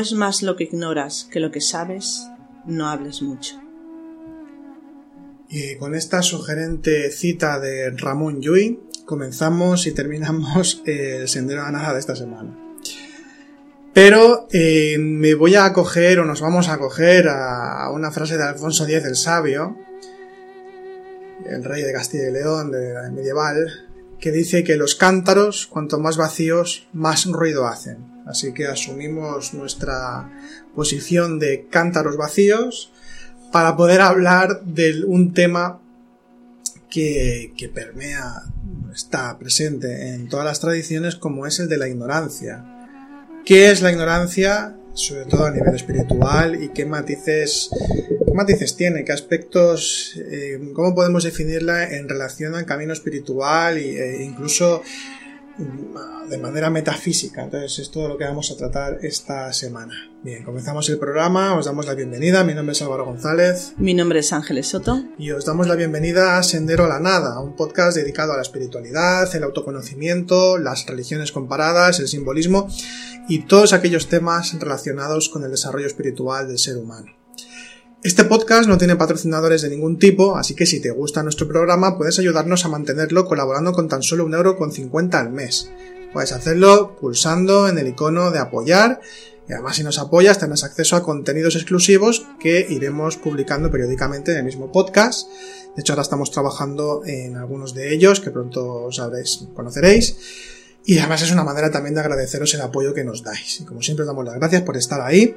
Es más lo que ignoras que lo que sabes, no hables mucho. Y con esta sugerente cita de Ramón Llull, comenzamos y terminamos el sendero a nada de esta semana. Pero eh, me voy a acoger, o nos vamos a acoger a una frase de Alfonso X el Sabio, el rey de Castilla y León, de medieval, que dice que los cántaros, cuanto más vacíos, más ruido hacen. Así que asumimos nuestra posición de cántaros vacíos para poder hablar de un tema que, que permea, está presente en todas las tradiciones como es el de la ignorancia. ¿Qué es la ignorancia? sobre todo a nivel espiritual y qué matices, qué matices tiene, qué aspectos, eh, cómo podemos definirla en relación al camino espiritual e incluso de manera metafísica. Entonces es todo lo que vamos a tratar esta semana. Bien, comenzamos el programa, os damos la bienvenida. Mi nombre es Álvaro González. Mi nombre es Ángeles Soto. Y os damos la bienvenida a Sendero a la Nada, un podcast dedicado a la espiritualidad, el autoconocimiento, las religiones comparadas, el simbolismo y todos aquellos temas relacionados con el desarrollo espiritual del ser humano. Este podcast no tiene patrocinadores de ningún tipo, así que si te gusta nuestro programa puedes ayudarnos a mantenerlo colaborando con tan solo un euro con 50 al mes. Puedes hacerlo pulsando en el icono de apoyar y además si nos apoyas tendrás acceso a contenidos exclusivos que iremos publicando periódicamente en el mismo podcast. De hecho ahora estamos trabajando en algunos de ellos que pronto sabréis, conoceréis. Y además es una manera también de agradeceros el apoyo que nos dais. Y como siempre os damos las gracias por estar ahí.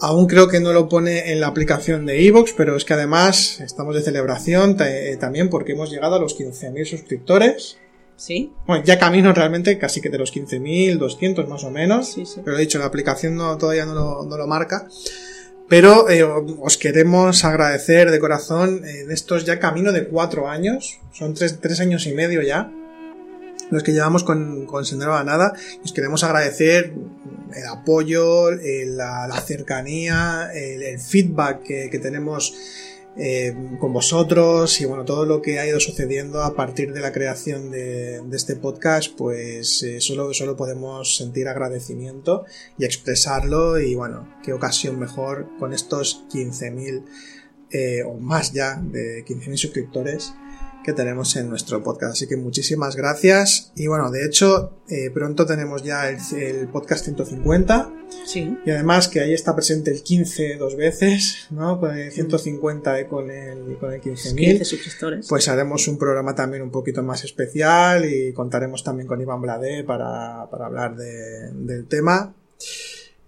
Aún creo que no lo pone en la aplicación de Evox, pero es que además estamos de celebración eh, también porque hemos llegado a los 15.000 suscriptores. ¿Sí? Bueno, ya camino realmente casi que de los 15.200 más o menos. Sí, sí. Pero he dicho, la aplicación no, todavía no lo, no lo marca. Pero eh, os queremos agradecer de corazón en estos ya camino de cuatro años. Son tres, tres años y medio ya los que llevamos con, con Sendero a la Nada. Os queremos agradecer el apoyo, la, cercanía, el, feedback que, que tenemos eh, con vosotros y bueno, todo lo que ha ido sucediendo a partir de la creación de, de este podcast, pues eh, solo, solo podemos sentir agradecimiento y expresarlo y bueno, qué ocasión mejor con estos 15.000 eh, o más ya de 15.000 suscriptores que tenemos en nuestro podcast. Así que muchísimas gracias. Y bueno, de hecho, eh, pronto tenemos ya el, el, podcast 150. Sí. Y además que ahí está presente el 15 dos veces, ¿no? Con el 150 y con el, con el 15.000. 15 suscriptores. Pues haremos un programa también un poquito más especial y contaremos también con Iván Blade para, para hablar de, del tema.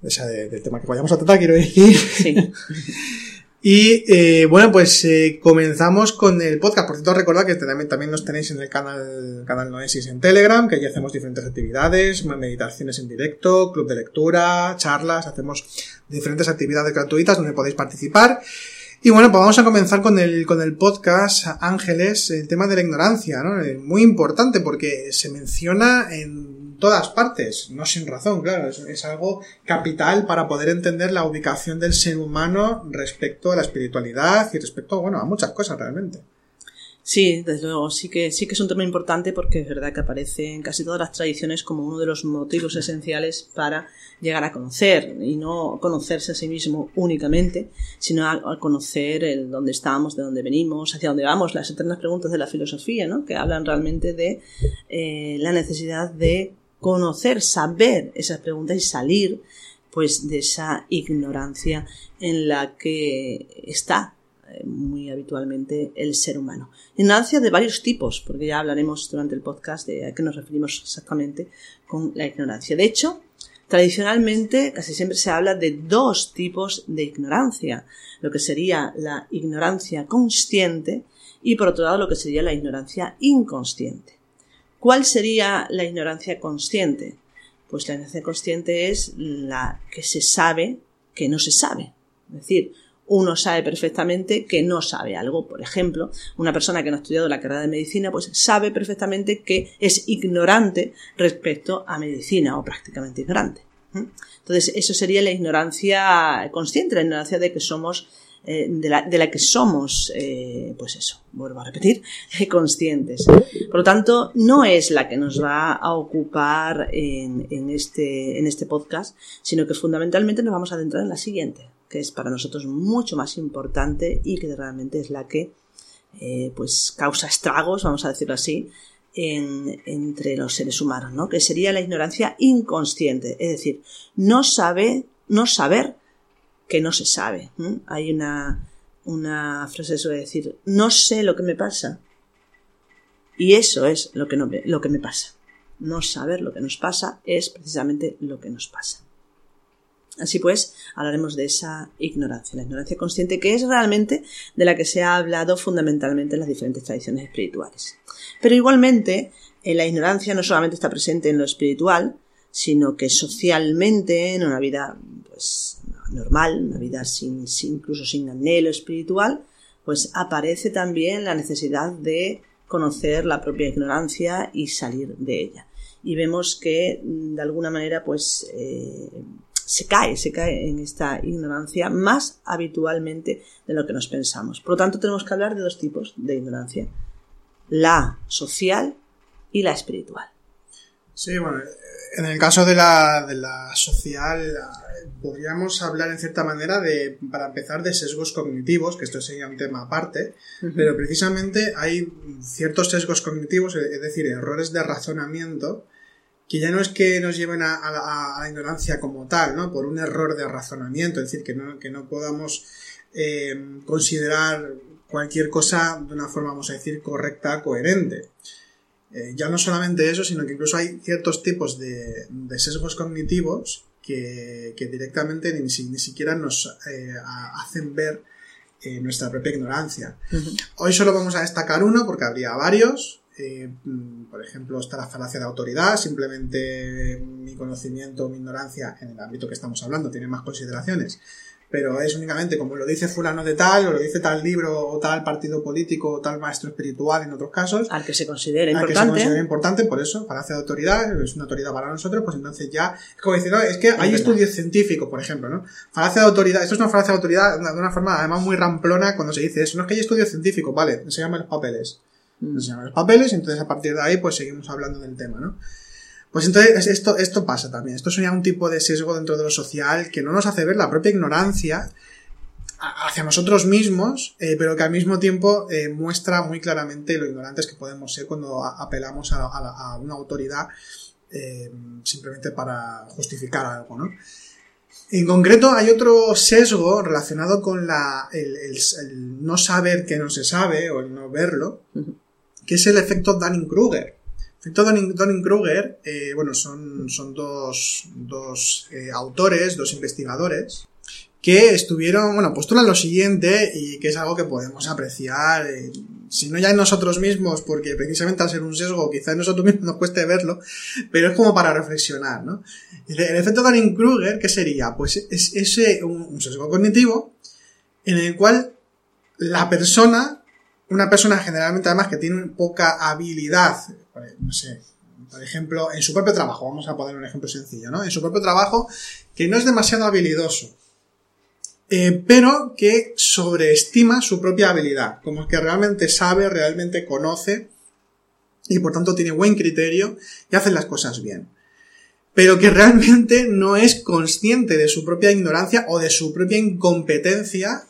O sea, de, del tema que vayamos a tratar, quiero decir. Sí. Y eh, bueno, pues eh, comenzamos con el podcast. Por cierto, recordad que también, también nos tenéis en el canal, canal Noesis en Telegram, que allí hacemos diferentes actividades, meditaciones en directo, club de lectura, charlas, hacemos diferentes actividades gratuitas donde podéis participar. Y bueno, pues vamos a comenzar con el, con el podcast Ángeles, el tema de la ignorancia, ¿no? Muy importante porque se menciona en todas partes, no sin razón, claro, es, algo capital para poder entender la ubicación del ser humano respecto a la espiritualidad y respecto, bueno, a muchas cosas realmente. Sí, desde luego, sí que, sí que es un tema importante porque es verdad que aparece en casi todas las tradiciones como uno de los motivos esenciales para llegar a conocer y no conocerse a sí mismo únicamente, sino a, a conocer el dónde estamos, de dónde venimos, hacia dónde vamos, las eternas preguntas de la filosofía, ¿no? que hablan realmente de eh, la necesidad de conocer, saber esas preguntas y salir pues de esa ignorancia en la que está muy habitualmente el ser humano. Ignorancia de varios tipos, porque ya hablaremos durante el podcast de a qué nos referimos exactamente con la ignorancia. De hecho, tradicionalmente casi siempre se habla de dos tipos de ignorancia, lo que sería la ignorancia consciente y por otro lado lo que sería la ignorancia inconsciente. ¿Cuál sería la ignorancia consciente? Pues la ignorancia consciente es la que se sabe que no se sabe. Es decir, uno sabe perfectamente que no sabe algo. Por ejemplo, una persona que no ha estudiado la carrera de medicina, pues sabe perfectamente que es ignorante respecto a medicina o prácticamente ignorante. Entonces, eso sería la ignorancia consciente, la ignorancia de que somos eh, de, la, de, la, que somos, eh, pues eso, vuelvo a repetir, conscientes. Por lo tanto, no es la que nos va a ocupar en, en, este, en este podcast, sino que fundamentalmente nos vamos a adentrar en la siguiente, que es para nosotros mucho más importante y que realmente es la que eh, pues causa estragos, vamos a decirlo así, en, entre los seres humanos, ¿no? Que sería la ignorancia inconsciente, es decir, no sabe, no saber que no se sabe. Hay una, una frase eso de decir, no sé lo que me pasa. Y eso es lo que, no, lo que me pasa. No saber lo que nos pasa es precisamente lo que nos pasa. Así pues, hablaremos de esa ignorancia, la ignorancia consciente, que es realmente de la que se ha hablado fundamentalmente en las diferentes tradiciones espirituales. Pero igualmente, eh, la ignorancia no solamente está presente en lo espiritual, sino que socialmente, en una vida pues, normal, una vida sin, incluso sin anhelo espiritual, pues aparece también la necesidad de conocer la propia ignorancia y salir de ella. Y vemos que de alguna manera pues eh, se cae, se cae en esta ignorancia más habitualmente de lo que nos pensamos. Por lo tanto, tenemos que hablar de dos tipos de ignorancia. La social y la espiritual. Sí, bueno, en el caso de la, de la social, podríamos hablar en cierta manera de, para empezar, de sesgos cognitivos, que esto sería un tema aparte, pero precisamente hay ciertos sesgos cognitivos, es decir, errores de razonamiento, que ya no es que nos lleven a, la ignorancia como tal, ¿no? Por un error de razonamiento, es decir, que no, que no podamos eh, considerar cualquier cosa de una forma, vamos a decir, correcta, coherente. Eh, ya no solamente eso, sino que incluso hay ciertos tipos de, sesgos cognitivos que, directamente ni, siquiera nos eh, hacen ver nuestra propia ignorancia. Hoy solo vamos a destacar uno porque habría varios, eh, mm, por ejemplo, está la falacia de autoridad, simplemente mi conocimiento o mi ignorancia en el ámbito que estamos hablando tiene más consideraciones, pero es únicamente como lo dice fulano de tal, o lo dice tal libro, o tal partido político, o tal maestro espiritual en otros casos. Al que se considera importante. Al que se considera importante, por eso, falacia de autoridad, es una autoridad para nosotros, pues entonces ya, es como decir, es que hay estudios científicos, por ejemplo, ¿no? Falacia de autoridad, esto es una falacia de autoridad de una forma además muy ramplona cuando se dice eso, no es que hay estudios científicos, vale, se llaman los papeles nos llaman los papeles y entonces a partir de ahí pues seguimos hablando del tema, ¿no? Pues entonces esto, esto pasa también. Esto sería un tipo de sesgo dentro de lo social que no nos hace ver la propia ignorancia hacia nosotros mismos, eh, pero que al mismo tiempo eh, muestra muy claramente lo ignorantes que podemos ser cuando apelamos a, una autoridad eh, simplemente para justificar algo, ¿no? En concreto hay otro sesgo relacionado con la, el, el no saber que no se sabe o el no verlo, que es el efecto Dunning-Kruger. El efecto Dunning-Kruger, eh, bueno, son, son dos, dos eh, autores, dos investigadores, que estuvieron, bueno, postulan lo siguiente y que es algo que podemos apreciar, eh, si no ya en nosotros mismos, porque precisamente al ser un sesgo quizás nosotros mismos nos cueste verlo, pero es como para reflexionar, ¿no? El, efecto Dunning-Kruger, ¿qué sería? Pues es, un, un sesgo cognitivo en el cual la persona una persona generalmente además que tiene poca habilidad, no sé, por ejemplo, en su propio trabajo, vamos a poner un ejemplo sencillo, ¿no? En su propio trabajo, que no es demasiado habilidoso, eh, pero que sobreestima su propia habilidad, como que realmente sabe, realmente conoce y por tanto tiene buen criterio y hace las cosas bien. Pero que realmente no es consciente de su propia ignorancia o de su propia incompetencia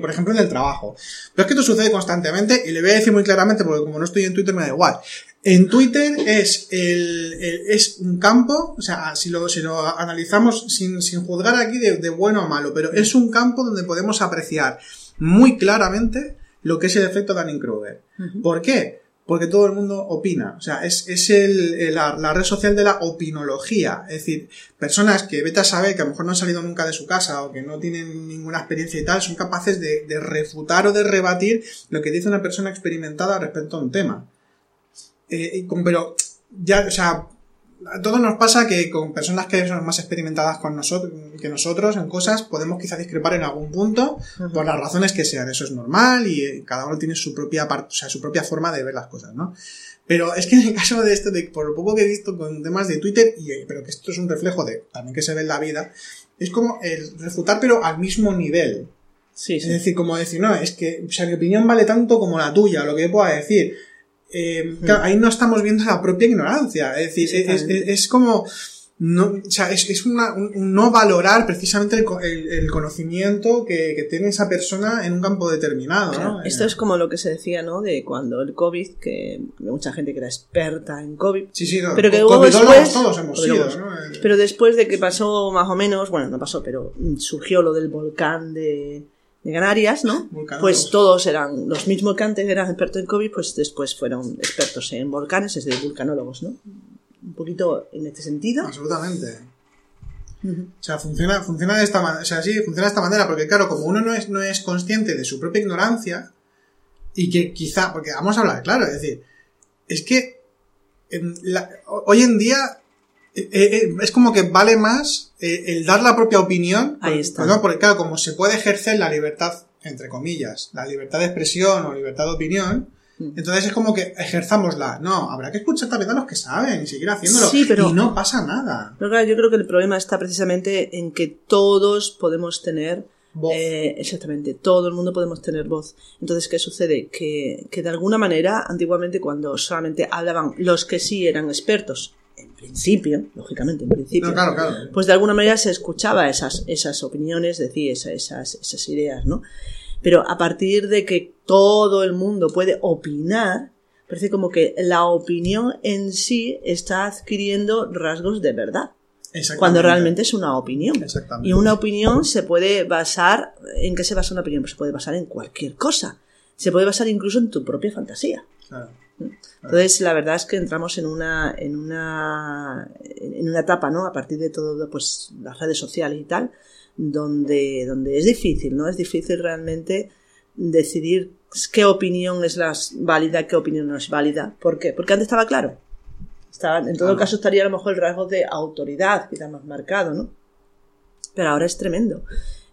por ejemplo, en el trabajo. Pero es que esto sucede constantemente y le voy a decir muy claramente, porque como no estoy en Twitter me da igual. En Twitter es, el, es un campo, o sea, si lo, si lo analizamos sin, sin juzgar aquí de, bueno o malo, pero es un campo donde podemos apreciar muy claramente lo que es el efecto Dunning-Kruger. ¿Por qué? Porque todo el mundo opina. O sea, es, es el, la, red social de la opinología. Es decir, personas que vete a saber que a lo mejor no han salido nunca de su casa o que no tienen ninguna experiencia y tal, son capaces de, de refutar o de rebatir lo que dice una persona experimentada respecto a un tema. Eh, pero ya, o sea, a todos nos pasa que con personas que son más experimentadas con nosotros, que nosotros en cosas podemos quizá discrepar en algún punto por las razones que sean. Eso es normal y eh, cada uno tiene su propia parte, o sea, su propia forma de ver las cosas, ¿no? Pero es que en el caso de esto, de, por lo poco que he visto con temas de Twitter, y, eh, pero que esto es un reflejo de también que se ve en la vida, es como el refutar pero al mismo nivel. Sí, sí. Es decir, como decir, no, es que, o sea, mi opinión vale tanto como la tuya, lo que yo pueda decir. Eh, claro, ahí no estamos viendo la propia ignorancia. Es decir, es, es- es como. No, o sea, es, es una- un, no valorar precisamente el, co- el- el conocimiento que, que tiene esa persona en un campo determinado, Claro, ¿no? Esto Eh, es como lo que se decía, ¿no? De cuando el COVID, que mucha gente que era experta en COVID, Sí, sí, no, pero que luego después- todos hemos sido, covidólogos. ¿no? Eh, Pero después de que pasó más o menos, bueno, no pasó, pero surgió lo del volcán de, de Canarias, ¿no? Vulcanólogos. Pues todos eran, los mismos que antes eran expertos en COVID, pues después fueron expertos en volcanes, es decir, vulcanólogos, ¿no? Un poquito en este sentido. Absolutamente. O sea, funciona, funciona de esta manera. O sea, sí, funciona de esta manera, porque claro, como uno no es, no es consciente de su propia ignorancia, y que quizá, porque vamos a hablar, claro, es decir, es que en la- hoy en día eh, eh, es como que vale más eh, el dar la propia opinión, Ahí está. ¿no? porque claro, como se puede ejercer la libertad, entre comillas, la libertad de expresión o libertad de opinión, Mm. entonces es como que ejerzamosla. No, habrá que escuchar también a los que saben y seguir haciéndolo. Sí, pero- Y no pasa nada. Pero claro, yo creo que el problema está precisamente en que todos podemos tener Voz. Eh, exactamente, todo el mundo podemos tener voz. Entonces, ¿qué sucede? Que, que de alguna manera, antiguamente, cuando solamente hablaban los que sí eran expertos, en principio, lógicamente, en principio, No, claro, claro. pues de alguna manera se escuchaba esas, esas opiniones, esa- esas, esas ideas, ¿no? Pero a partir de que todo el mundo puede opinar, parece como que la opinión en sí está adquiriendo rasgos de verdad, cuando realmente es una opinión. Exactamente. Y una opinión se puede basar, ¿en qué se basa una opinión? Pues se puede basar en cualquier cosa. Se puede basar incluso en tu propia fantasía. Claro. Entonces, la verdad es que entramos en una, en una, en una etapa, ¿no? A partir de todo, pues, las redes sociales y tal, donde, donde es difícil, ¿no? Es difícil realmente decidir qué opinión es la válida, qué opinión no es válida. ¿Por qué? Porque antes estaba claro. Estaba, en todo Claro. caso estaría a lo mejor el rasgo de autoridad, quizá más marcado, ¿no? Pero ahora es tremendo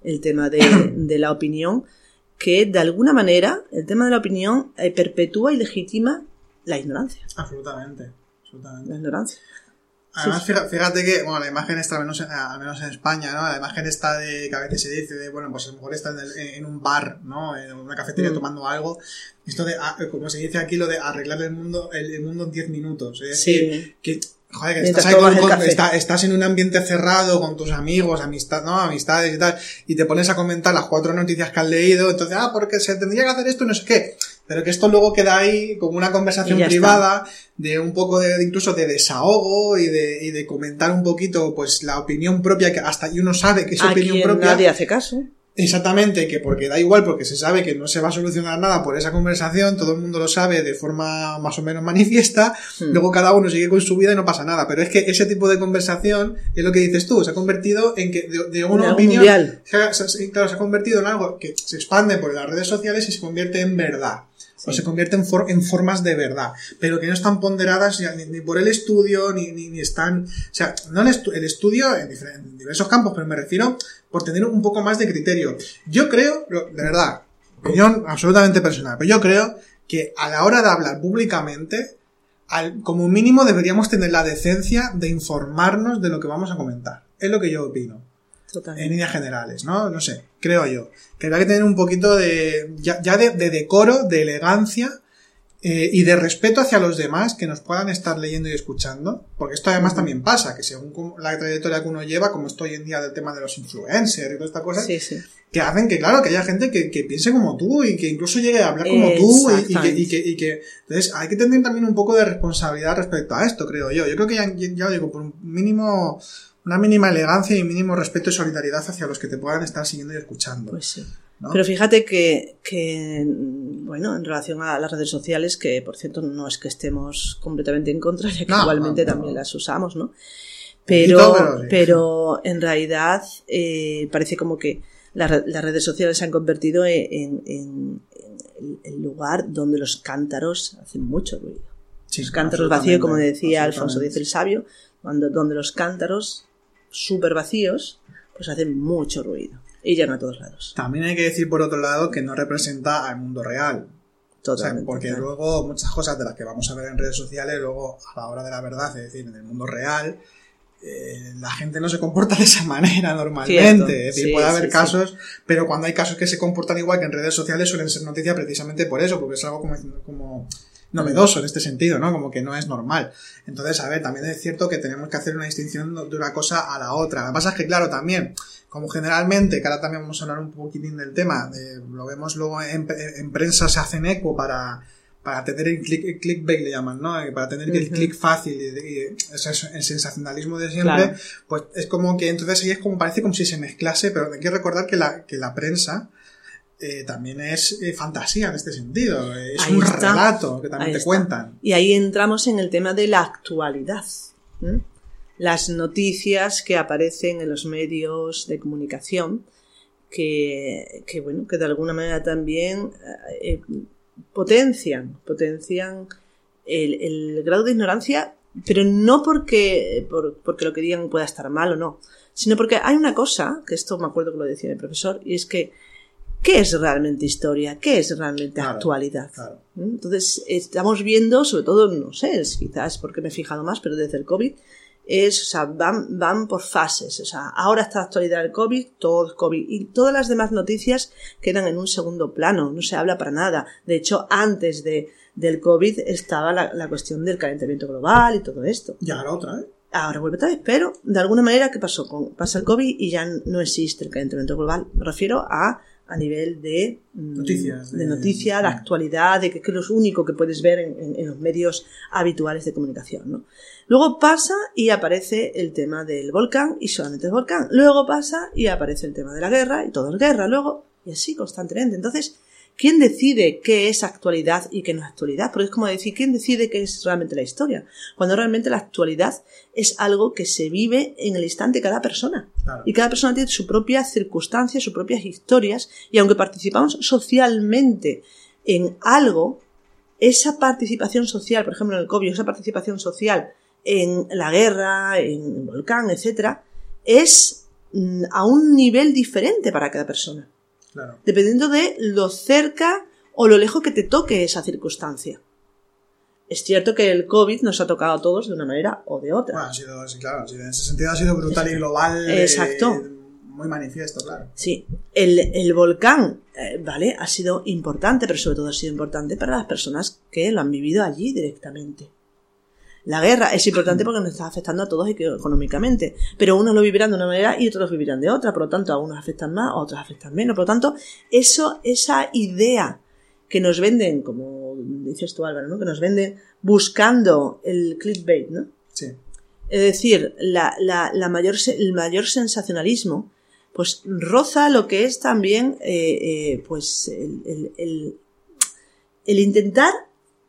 el tema de, de la opinión, que de alguna manera el tema de la opinión eh, perpetúa y legitima la ignorancia. Absolutamente. absolutamente. La ignorancia. Además, fíjate que, bueno, la imagen está, al menos, en- al menos en España, ¿no? La imagen está de, que a veces se dice de, bueno, pues a lo mejor está en, el- en un bar, ¿no? En una cafetería Mm. tomando algo. Esto de, como se dice aquí, lo de arreglar el mundo, el, el mundo en 10 minutos. Es decir, Sí. que, joder, que Mientras estás, ahí con- con- está- estás en un ambiente cerrado con tus amigos, amistad, ¿no? Amistades y tal, y te pones a comentar las cuatro noticias que has leído, entonces, ah, porque se tendría que hacer esto no sé qué. Pero que esto luego queda ahí como una conversación está. privada, de un poco de, incluso de desahogo y de, y de comentar un poquito, pues, la opinión propia, que hasta y uno sabe que es A opinión propia. nadie hace caso. Exactamente, que porque da igual, porque se sabe que no se va a solucionar nada por esa conversación, todo el mundo lo sabe de forma más o menos manifiesta, Hmm. luego cada uno sigue con su vida y no pasa nada. Pero es que ese tipo de conversación es lo que dices tú, se ha convertido en que de, de una opinión, se ha- se- claro, se ha convertido en algo que se expande por las redes sociales y se convierte en verdad. O se convierte en, for- en formas de verdad, pero que no están ponderadas ni, por el estudio, ni, ni, ni están. O sea, no el, estu- el estudio en, en diversos campos, pero me refiero por tener un poco más de criterio. Yo creo, de verdad, opinión absolutamente personal, pero yo creo que a la hora de hablar públicamente, al, como mínimo deberíamos tener la decencia de informarnos de lo que vamos a comentar. Es lo que yo opino en líneas generales, ¿no? No sé, creo yo. Que habrá que tener un poquito de, ya, ya de, de decoro, de elegancia eh, y de respeto hacia los demás que nos puedan estar leyendo y escuchando. Porque esto además también pasa, que según la trayectoria que uno lleva, como estoy hoy en día del tema de los influencers y toda esta cosa, Sí, sí. que hacen que, claro, que haya gente que, que piense como tú y que incluso llegue a hablar como tú y- y, que, y, que, y que- Entonces, hay que tener también un poco de responsabilidad respecto a esto, creo yo. Yo creo que ya, ya digo, por un mínimo, una mínima elegancia y mínimo respeto y solidaridad hacia los que te puedan estar siguiendo y escuchando. Pues sí. ¿no? Pero fíjate que, que, bueno, en relación a las redes sociales, que por cierto no es que estemos completamente en contra, ya que No, igualmente no, también las usamos, ¿no? Pero, pero sí. pero en realidad eh, parece como que la las redes sociales se han convertido en, en- en- en el lugar donde los cántaros hacen mucho ruido. Sí, los cántaros vacíos, como decía Alfonso. X el Sabio, cuando, donde los cántaros súper vacíos, pues hacen mucho ruido y llegan a todos lados. También hay que decir, por otro lado, que no representa al mundo real. O sea, Totalmente. porque luego muchas cosas de las que vamos a ver en redes sociales, luego a la hora de la verdad, es decir, en el mundo real, eh, la gente no se comporta de esa manera normalmente. Es decir, puede haber casos, pero cuando hay casos que se comportan igual que en redes sociales suelen ser noticias precisamente por eso, porque es algo como, como novedoso en este sentido, ¿no? Como que no es normal. Entonces, a ver, también es cierto que tenemos que hacer una distinción de una cosa a la otra. Lo que pasa es que, claro, también, como generalmente, que ahora también vamos a hablar un poquitín del tema, lo vemos luego en, en prensa se hacen eco para para tener el, click, clickbait le llaman, ¿no? Para tener el click fácil y, el sensacionalismo de siempre, pues es como que entonces ahí es como parece como si se mezclase, pero hay que recordar que la, que la prensa eh, también es eh, fantasía en este sentido, es un relato que también te cuentan. Y ahí entramos en el tema de la actualidad. Las noticias que aparecen en los medios de comunicación, que, que bueno, que de alguna manera también eh, potencian, potencian el, grado de ignorancia, pero no porque, porque lo que digan pueda estar mal o no, sino porque hay una cosa, que esto me acuerdo que lo decía el profesor, y es que, ¿qué es realmente historia? ¿Qué es realmente actualidad? ¿Mm? Entonces, estamos viendo, sobre todo, no sé, quizás porque me he fijado más, pero desde el COVID, es, o sea, van, van por fases. O sea, ahora está actualidad del COVID, todo el COVID. Y todas las demás noticias quedan en un segundo plano, no se habla para nada. De hecho, antes de, del COVID estaba la, la cuestión del calentamiento global y todo esto. Y ahora otra vez. Ahora vuelve otra vez, pero de alguna manera, ¿qué pasó? Pasa el COVID y ya no existe el calentamiento global. Me refiero a a nivel de mm, noticias, de, noticia, de actualidad, de que, es lo único que puedes ver en, los medios habituales de comunicación. ¿no? Luego pasa y aparece el tema del volcán y solamente el volcán. Luego pasa y aparece el tema de la guerra y todo es guerra. Luego, y así constantemente. Entonces, ¿Quién decide qué es actualidad y qué no es actualidad? Porque es como decir, ¿quién decide qué es realmente la historia? Cuando realmente la actualidad es algo que se vive en el instante cada persona. Y cada persona tiene su propia circunstancia, sus propias historias, y aunque participamos socialmente en algo, esa participación social, por ejemplo en el COVID, esa participación social en la guerra, en el volcán, etc., es mm, a un nivel diferente para cada persona. Dependiendo de lo cerca o lo lejos que te toque esa circunstancia. Es cierto que el COVID nos ha tocado a todos de una manera o de otra. Bueno, ha sido, sí, claro, en ese sentido ha sido brutal y global. Exacto. muy manifiesto, claro. Sí, el, volcán, eh, ¿vale? Ha sido importante, pero sobre todo ha sido importante para las personas que lo han vivido allí directamente. La guerra es importante porque nos está afectando a todos económicamente, pero unos lo vivirán de una manera y otros lo vivirán de otra, por lo tanto a unos afectan más, a otros afectan menos, por lo tanto, eso, esa idea que nos venden, como dices tú Álvaro, ¿no? que nos venden buscando el clickbait, ¿no? Sí. Es decir, la, la, mayor, el mayor sensacionalismo, pues roza lo que es también, eh, eh, pues, el, el, el, intentar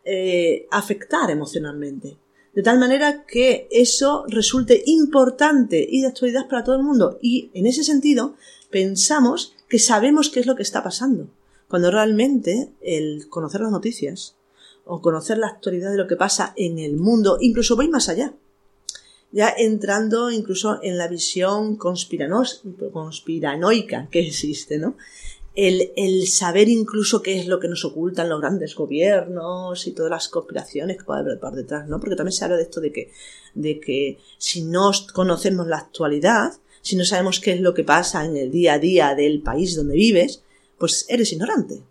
eh, afectar emocionalmente de tal manera que eso resulte importante y de actualidad para todo el mundo. Y en ese sentido, pensamos que sabemos qué es lo que está pasando, cuando realmente el conocer las noticias o conocer la actualidad de lo que pasa en el mundo, incluso voy más allá, ya entrando incluso en la visión conspiranoica que existe, ¿no? El, saber incluso qué es lo que nos ocultan los grandes gobiernos y todas las conspiraciones que puede haber por detrás, ¿no? Porque también se habla de esto de que, de que si no conocemos la actualidad, si no sabemos qué es lo que pasa en el día a día del país donde vives, pues eres ignorante.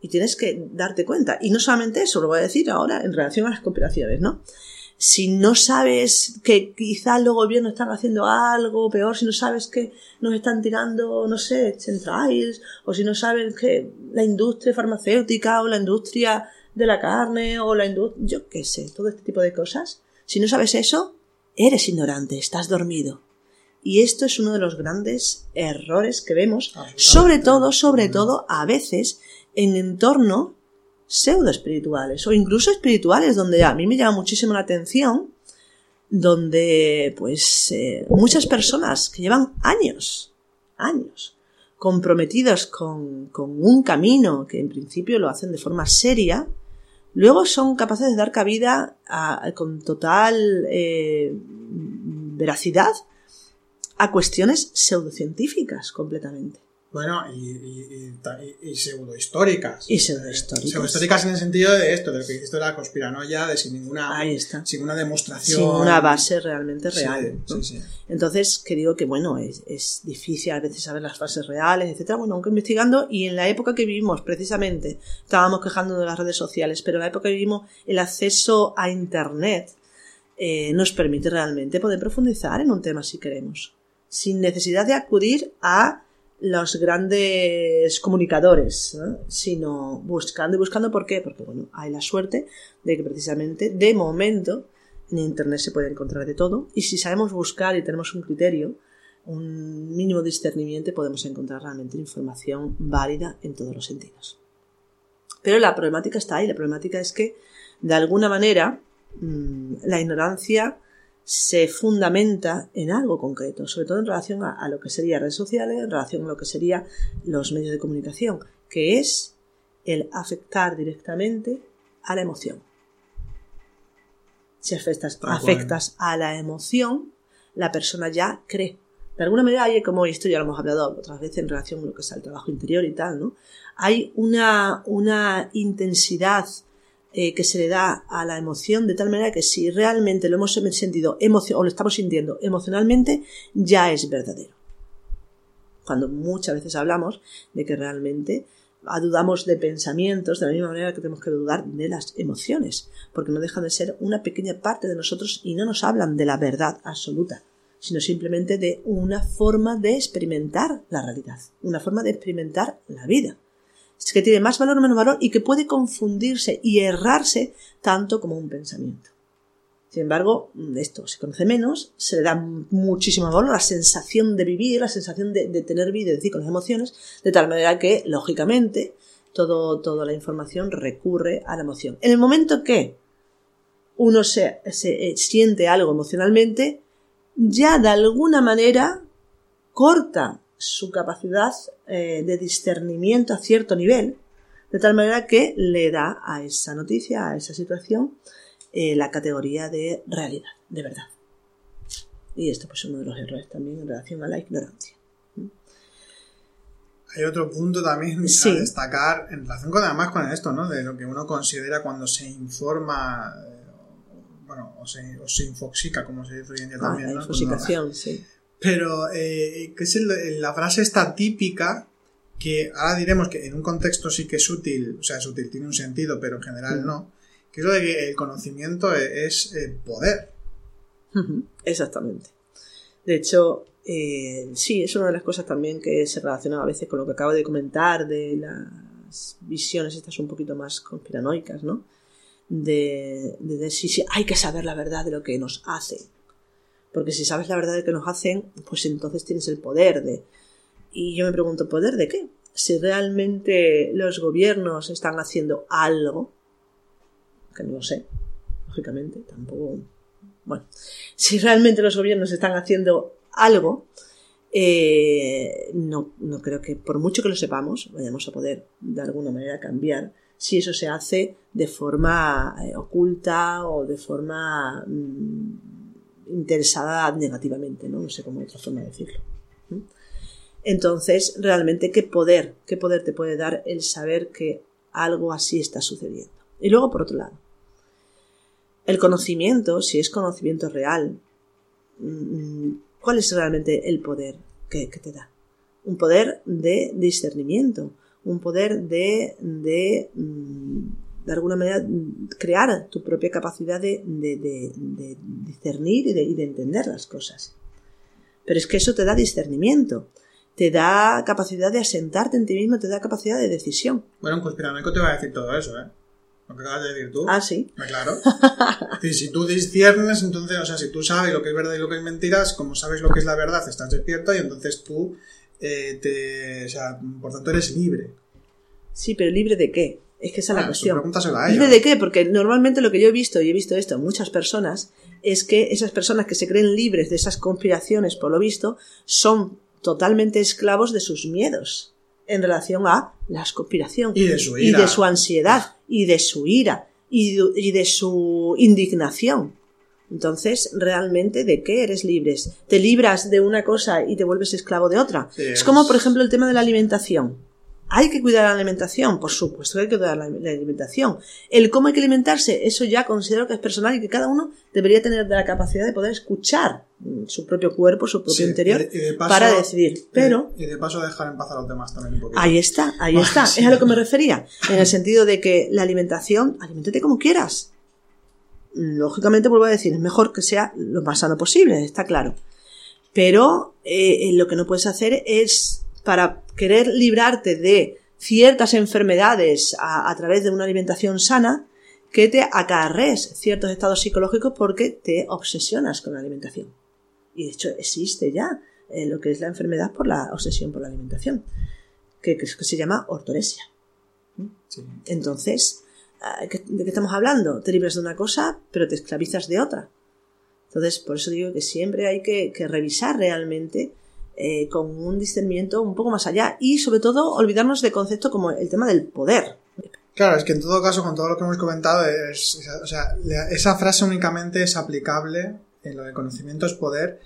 Y tienes que darte cuenta. Y no solamente eso, lo voy a decir ahora en relación a las conspiraciones, ¿no? Si no sabes que quizás los gobiernos están haciendo algo peor, si no sabes que nos están tirando, no sé, centrales, o si no sabes que la industria farmacéutica o la industria de la carne o la industria, yo qué sé, todo este tipo de cosas, si no sabes eso, eres ignorante, estás dormido. Y esto es uno de los grandes errores que vemos, sobre todo, sobre todo, a veces, en entorno pseudo espirituales o incluso espirituales donde a mí me llama muchísimo la atención donde pues eh, muchas personas que llevan años, años comprometidos con, con, un camino que en principio lo hacen de forma seria, luego son capaces de dar cabida con total eh, veracidad a cuestiones pseudocientíficas completamente. Bueno, y, y, y, y pseudohistóricas. Y pseudohistóricas. Pseudohistóricas en el sentido de esto, de lo que de la conspiranoia, de sin ninguna, Ahí está. sin una demostración. Sin una base realmente Sí, real. ¿no? sí, sí. Entonces, que digo que bueno, es, es difícil a veces saber las fases reales, etcétera. Bueno, aunque investigando, y en la época que vivimos, precisamente, estábamos quejando de las redes sociales, pero en la época que vivimos, el acceso a internet eh, nos permite realmente poder profundizar en un tema si queremos. Sin necesidad de acudir a los grandes comunicadores, ¿no? sino buscando y buscando. ¿Por qué? Porque bueno, hay la suerte de que precisamente, de momento, en Internet se puede encontrar de todo y si sabemos buscar y tenemos un criterio, un mínimo discernimiento, podemos encontrar realmente información válida en todos los sentidos. Pero la problemática está ahí, la problemática es que de alguna manera mmm, la ignorancia se fundamenta en algo concreto, sobre todo en relación a, a, lo que sería redes sociales, en relación a lo que sería los medios de comunicación, que es el afectar directamente a la emoción. Si afectas, afectas a la emoción, la persona ya cree. De alguna manera hay como esto ya lo hemos hablado otras veces en relación con lo que es el trabajo interior y tal, ¿no? Hay una, una intensidad eh, que se le da a la emoción de tal manera que si realmente lo hemos sentido o lo estamos sintiendo emocionalmente, ya es verdadero. Cuando muchas veces hablamos de que realmente dudamos de pensamientos de la misma manera que tenemos que dudar de las emociones, porque no dejan de ser una pequeña parte de nosotros y no nos hablan de la verdad absoluta, sino simplemente de una forma de experimentar la realidad, una forma de experimentar la vida que tiene más valor o menos valor y que puede confundirse y errarse tanto como un pensamiento. Sin embargo, esto se conoce menos, se le da muchísimo valor la sensación de vivir, la sensación de, tener vida, es decir, con las emociones, de tal manera que, lógicamente, todo, toda la información recurre a la emoción. En el momento que uno se, se eh, siente algo emocionalmente, ya de alguna manera corta su capacidad eh, de discernimiento a cierto nivel, de tal manera que le da a esa noticia, a esa situación, eh, la categoría de realidad, de verdad. Y esto pues, es uno de los errores también en relación a la ignorancia. Hay otro punto también Sí. a destacar en relación con además con esto, ¿no? De lo que uno considera cuando se informa, eh, bueno, o se, o se infoxica, como se dice hoy en día Ah, también, la ¿no? infoxicación, sí. Pero, eh, es el- la frase esta típica que ahora diremos que en un contexto sí que es útil, o sea, es útil, tiene un sentido, pero en general no, que es lo de que el conocimiento e- es, eh, poder. Exactamente. De hecho, eh, sí, es una de las cosas también que se relaciona a veces con lo que acabo de comentar de las visiones estas un poquito más conspiranoicas, ¿no? De, de, de sí, hay que saber la verdad de lo que nos hacen. Porque si sabes la verdad de que nos hacen, pues entonces tienes el poder de... Y yo me pregunto, ¿poder de qué? Si realmente los gobiernos están haciendo algo, que no lo sé, lógicamente, tampoco bueno, si realmente los gobiernos están haciendo algo, eh, no, no creo que por mucho que lo sepamos vayamos a poder de alguna manera cambiar si eso se hace de forma eh, oculta o de forma mm, interesada negativamente, ¿no? No sé cómo otra forma de decirlo. Entonces, realmente, ¿qué poder, qué poder te puede dar el saber que algo así está sucediendo? Y luego, por otro lado, el conocimiento, si es conocimiento real, mm, ¿cuál es realmente el poder que, que te da? Un poder de discernimiento, un poder de, de, mm, de alguna manera, crear tu propia capacidad de, de, de- de discernir y de, y de entender las cosas. Pero es que eso te da discernimiento, te da capacidad de asentarte en ti mismo, te da capacidad de decisión. Bueno, un conspiranoico te va a decir todo eso, ¿eh? Lo que acabas de decir tú. Ah, sí. Claro. Decir, si tú disciernes, entonces, o sea, si tú sabes lo que es verdad y lo que es mentiras, como sabes lo que es la verdad, estás despierto y entonces tú, eh, te, o sea, por tanto eres libre. Sí, pero libre de qué? Es que esa es la Ah, cuestión. a ¿Libre ellos. de qué? Porque normalmente lo que yo he visto, y he visto esto en muchas personas, es que esas personas que se creen libres de esas conspiraciones, por lo visto, son totalmente esclavos de sus miedos en relación a las conspiraciones. Y de su Y ira. de su ansiedad, y de su ira, y de, y de su indignación. Entonces, realmente, ¿de qué eres libre? Te libras de una cosa y te vuelves esclavo de otra. Sí, es es- como, por ejemplo, el tema de la alimentación. ¿Hay que cuidar la alimentación? Por supuesto que hay que cuidar la, la alimentación. El cómo hay que alimentarse, eso ya considero que es personal y que cada uno debería tener la capacidad de poder escuchar mm, su propio cuerpo, su propio Sí, interior, de- paso- para decidir. Pero Y de paso dejar en paz a los demás también un poquito. Ahí está, ahí Ah, está. sí. Es a lo que me refería. En el sentido de que la alimentación, alimentate como quieras. Lógicamente, vuelvo a decir, es mejor que sea lo más sano posible, está claro. Pero eh, eh, lo que no puedes hacer es, para querer librarte de ciertas enfermedades a, a través de una alimentación sana, que te acarres ciertos estados psicológicos porque te obsesionas con la alimentación. Y de hecho existe ya eh, lo que es la enfermedad por la obsesión por la alimentación que, que se llama ortoresia. Sí. Entonces, ah, ¿qué- ¿de qué estamos hablando? Te libras de una cosa, pero te esclavizas de otra. Entonces, por eso digo que siempre hay que, que revisar realmente eh, con un discernimiento un poco más allá y, sobre todo, olvidarnos de conceptos como el tema del poder. Claro, es que en todo caso, con todo lo que hemos comentado, es, o sea, esa frase únicamente es aplicable en lo de conocimiento es poder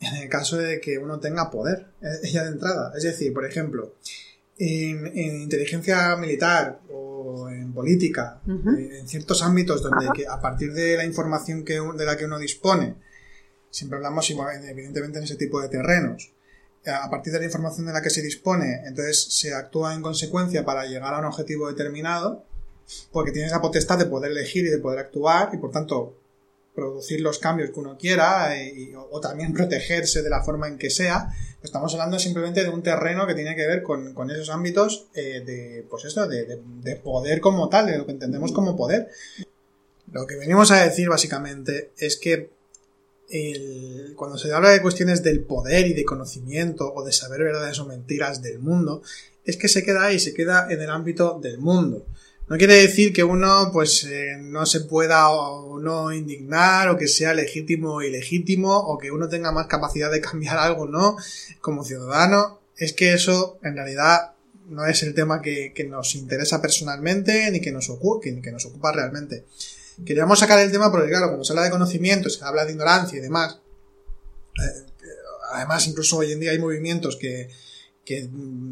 en el caso de que uno tenga poder, eh, ya de entrada. Es decir, por ejemplo, en, en inteligencia militar o en política, eh, en ciertos ámbitos donde que a partir de la información que, de la que uno dispone, siempre hablamos evidentemente en ese tipo de terrenos, eh, a partir de la información de la que se dispone, entonces se actúa en consecuencia para llegar a un objetivo determinado, porque tienes la potestad de poder elegir y de poder actuar y por tanto producir los cambios que uno quiera eh, y- o, también protegerse de la forma en que sea. Estamos hablando simplemente de un terreno que tiene que ver con, con esos ámbitos eh, de, pues esto, de- de poder como tal, de lo que entendemos como poder. Lo que venimos a decir básicamente es que el- cuando se habla de cuestiones del poder y de conocimiento o de saber verdades o mentiras del mundo, es que se queda ahí, se queda en el ámbito del mundo. No quiere decir que uno pues eh, no se pueda o no indignar o que sea legítimo o ilegítimo o que uno tenga más capacidad de cambiar algo, ¿no? Como ciudadano. Es que eso en realidad no es el tema que, nos interesa personalmente ni que nos, ocu- que, que nos ocupa realmente. Queríamos sacar el tema porque, claro, cuando se habla de conocimiento, se habla de ignorancia y demás. eh, además, incluso hoy en día hay movimientos que, que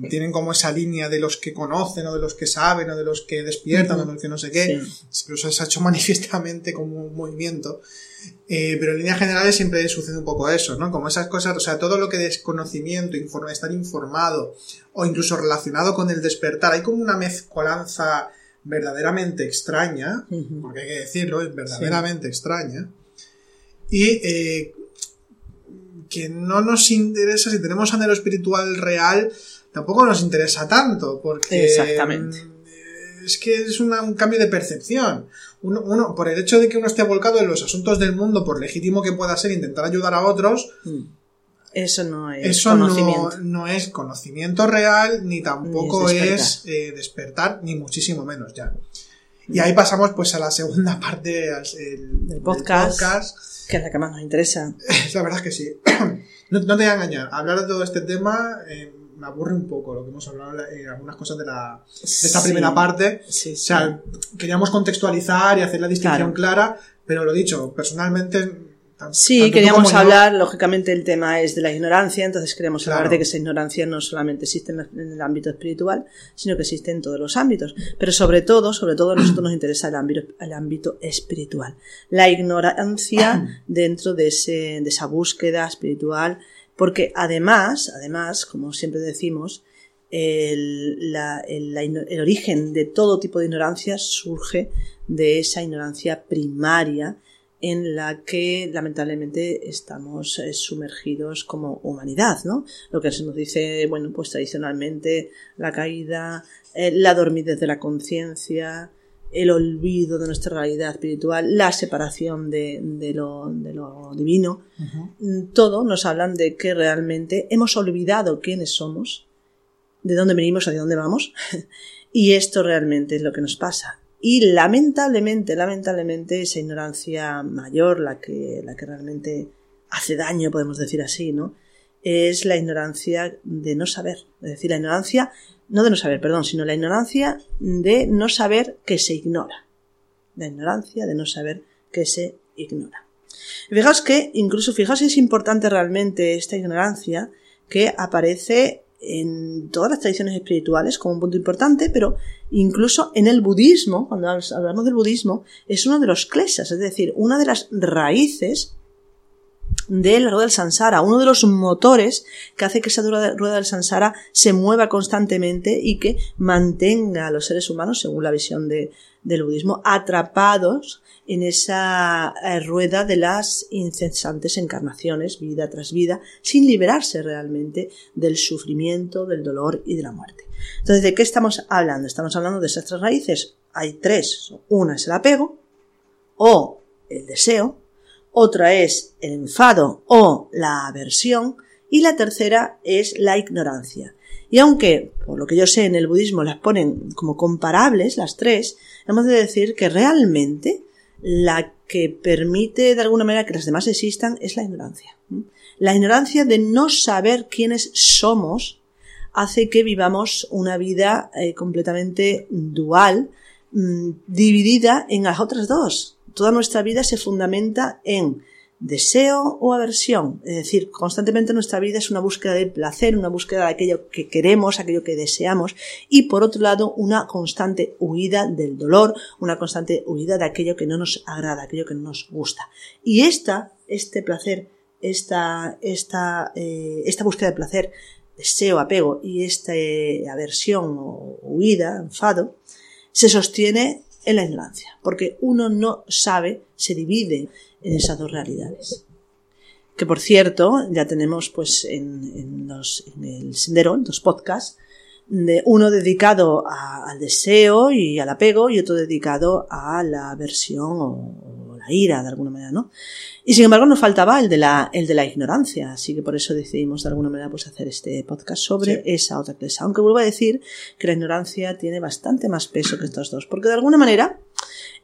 tienen como esa línea de los que conocen o de los que saben o de los que despiertan o de los que no sé qué. Sí. Incluso se ha hecho manifiestamente como un movimiento. Eh, pero en líneas generales siempre sucede un poco eso, ¿no? Como esas cosas, o sea, todo lo que desconocimiento, informa, estar informado o incluso relacionado con el despertar, hay como una mezcolanza verdaderamente extraña, porque hay que decirlo, es verdaderamente extraña, y eh, que no nos interesa, si tenemos anhelo espiritual real, tampoco nos interesa tanto, porque Exactamente. mm, es que es una- un cambio de percepción. Uno, uno, por el hecho de que uno esté volcado en los asuntos del mundo, por legítimo que pueda ser intentar ayudar a otros, Mm. Eso no es eso conocimiento. no, no es conocimiento real, ni tampoco Ni es es, eh, despertar, ni muchísimo menos ya. Y ahí pasamos pues a la segunda parte el- Del podcast. podcast. Que es la que más nos interesa. La verdad es que sí. No, no te voy a engañar, hablar de todo este tema eh, me aburre un poco lo que hemos hablado en algunas cosas de, la, de esta Sí. primera parte. Sí, O sea, queríamos contextualizar y hacer la distinción clara, pero lo dicho, personalmente... Sí, tanto queríamos yo- hablar, lógicamente el tema es de la ignorancia, entonces queremos Claro. hablar de que esa ignorancia no solamente existe en el ámbito espiritual, sino que existe en todos los ámbitos. Pero sobre todo, sobre todo a nosotros nos interesa el ámbito, el ámbito espiritual. La ignorancia dentro de, ese, de esa búsqueda espiritual, porque además, además, como siempre decimos, el, la- el- la igno- el origen de todo tipo de ignorancia surge de esa ignorancia primaria en la que lamentablemente estamos eh, sumergidos como humanidad, ¿no? Lo que se nos dice, bueno, pues tradicionalmente la caída, eh, la dormidez de la conciencia, el olvido de nuestra realidad espiritual, la separación de, de lo, de lo divino. Mm, todo nos hablan de que realmente hemos olvidado quiénes somos, de dónde venimos, hacia dónde vamos, y esto realmente es lo que nos pasa. Y lamentablemente, lamentablemente, esa ignorancia mayor, la que, la que realmente hace daño, podemos decir así, ¿no? Es la ignorancia de no saber. Es decir, la ignorancia, no de no saber, perdón, sino la ignorancia de no saber que se ignora. La ignorancia de no saber que se ignora. Fijaos que, incluso fijaos es importante realmente esta ignorancia que aparece en todas las tradiciones espirituales como un punto importante, pero incluso en el budismo, cuando hablamos del budismo, es uno de los klesas, es decir, una de las raíces de la rueda del sansara, uno de los motores que hace que esa rueda del sansara se mueva constantemente y que mantenga a los seres humanos, según la visión del budismo, atrapados en esa eh, rueda de las incesantes encarnaciones, vida tras vida, sin liberarse realmente del sufrimiento, del dolor y de la muerte. Entonces, ¿de qué estamos hablando? Estamos hablando de esas tres raíces. Hay tres. Una es el apego o el deseo, otra es el enfado o la aversión y la tercera es la ignorancia. Y aunque, por lo que yo sé, en el budismo las ponen como comparables las tres, hemos de decir que realmente la que permite de alguna manera que las demás existan es la ignorancia. La ignorancia de no saber quiénes somos hace que vivamos una vida eh, completamente dual, mm, dividida en las otras dos. Toda nuestra vida se fundamenta en deseo o aversión. Es decir, constantemente nuestra vida es una búsqueda de placer, una búsqueda de aquello que queremos, aquello que deseamos, y por otro lado, una constante huida del dolor, una constante huida de aquello que no nos agrada, aquello que no nos gusta. Y esta, este placer, esta, esta, eh, esta búsqueda de placer, deseo, apego y esta eh, aversión o huida, enfado, se sostiene en la ignorancia, porque uno no sabe, se divide en esas dos realidades. Que por cierto, ya tenemos pues en, los, en el sendero, en dos podcasts, de uno dedicado al deseo y al apego y otro dedicado a la aversión o, la ira de alguna manera, ¿no? Y sin embargo nos faltaba el de la, el de la ignorancia, así que por eso decidimos de alguna manera pues hacer este podcast sobre esa otra clase. Aunque vuelvo a decir que la ignorancia tiene bastante más peso que estos dos, porque de alguna manera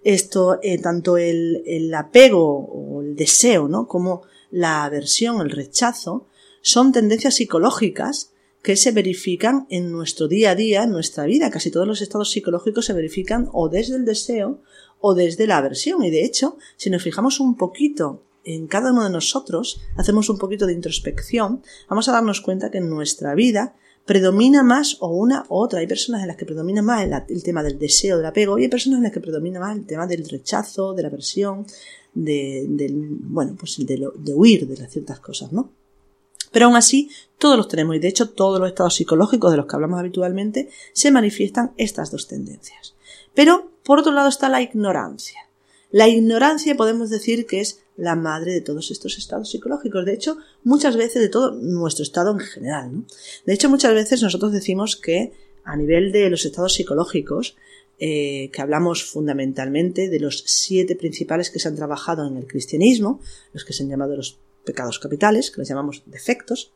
esto, eh, tanto el, el, apego o el deseo, ¿no? Como la aversión, el rechazo, son tendencias psicológicas que se verifican en nuestro día a día, en nuestra vida. Casi todos los estados psicológicos se verifican o desde el deseo o desde la aversión. Y de hecho, si nos fijamos un poquito en cada uno de nosotros, hacemos un poquito de introspección, vamos a darnos cuenta que en nuestra vida predomina más o una u otra. Hay personas en las que predomina más el, tema del deseo, del apego, y hay personas en las que predomina más el tema del rechazo, de la aversión, de, del, bueno, pues de, de huir de las ciertas cosas, ¿no? Pero aún así, todos los tenemos, y de hecho todos los estados psicológicos de los que hablamos habitualmente se manifiestan estas dos tendencias. Pero, por otro lado, está la ignorancia. La ignorancia podemos decir que es la madre de todos estos estados psicológicos. De hecho, muchas veces de todo nuestro estado en general. De hecho, muchas veces nosotros decimos que a nivel de los estados psicológicos, eh, que hablamos fundamentalmente de los siete principales que se han trabajado en el cristianismo, los que se han llamado los pecados capitales, que los llamamos defectos,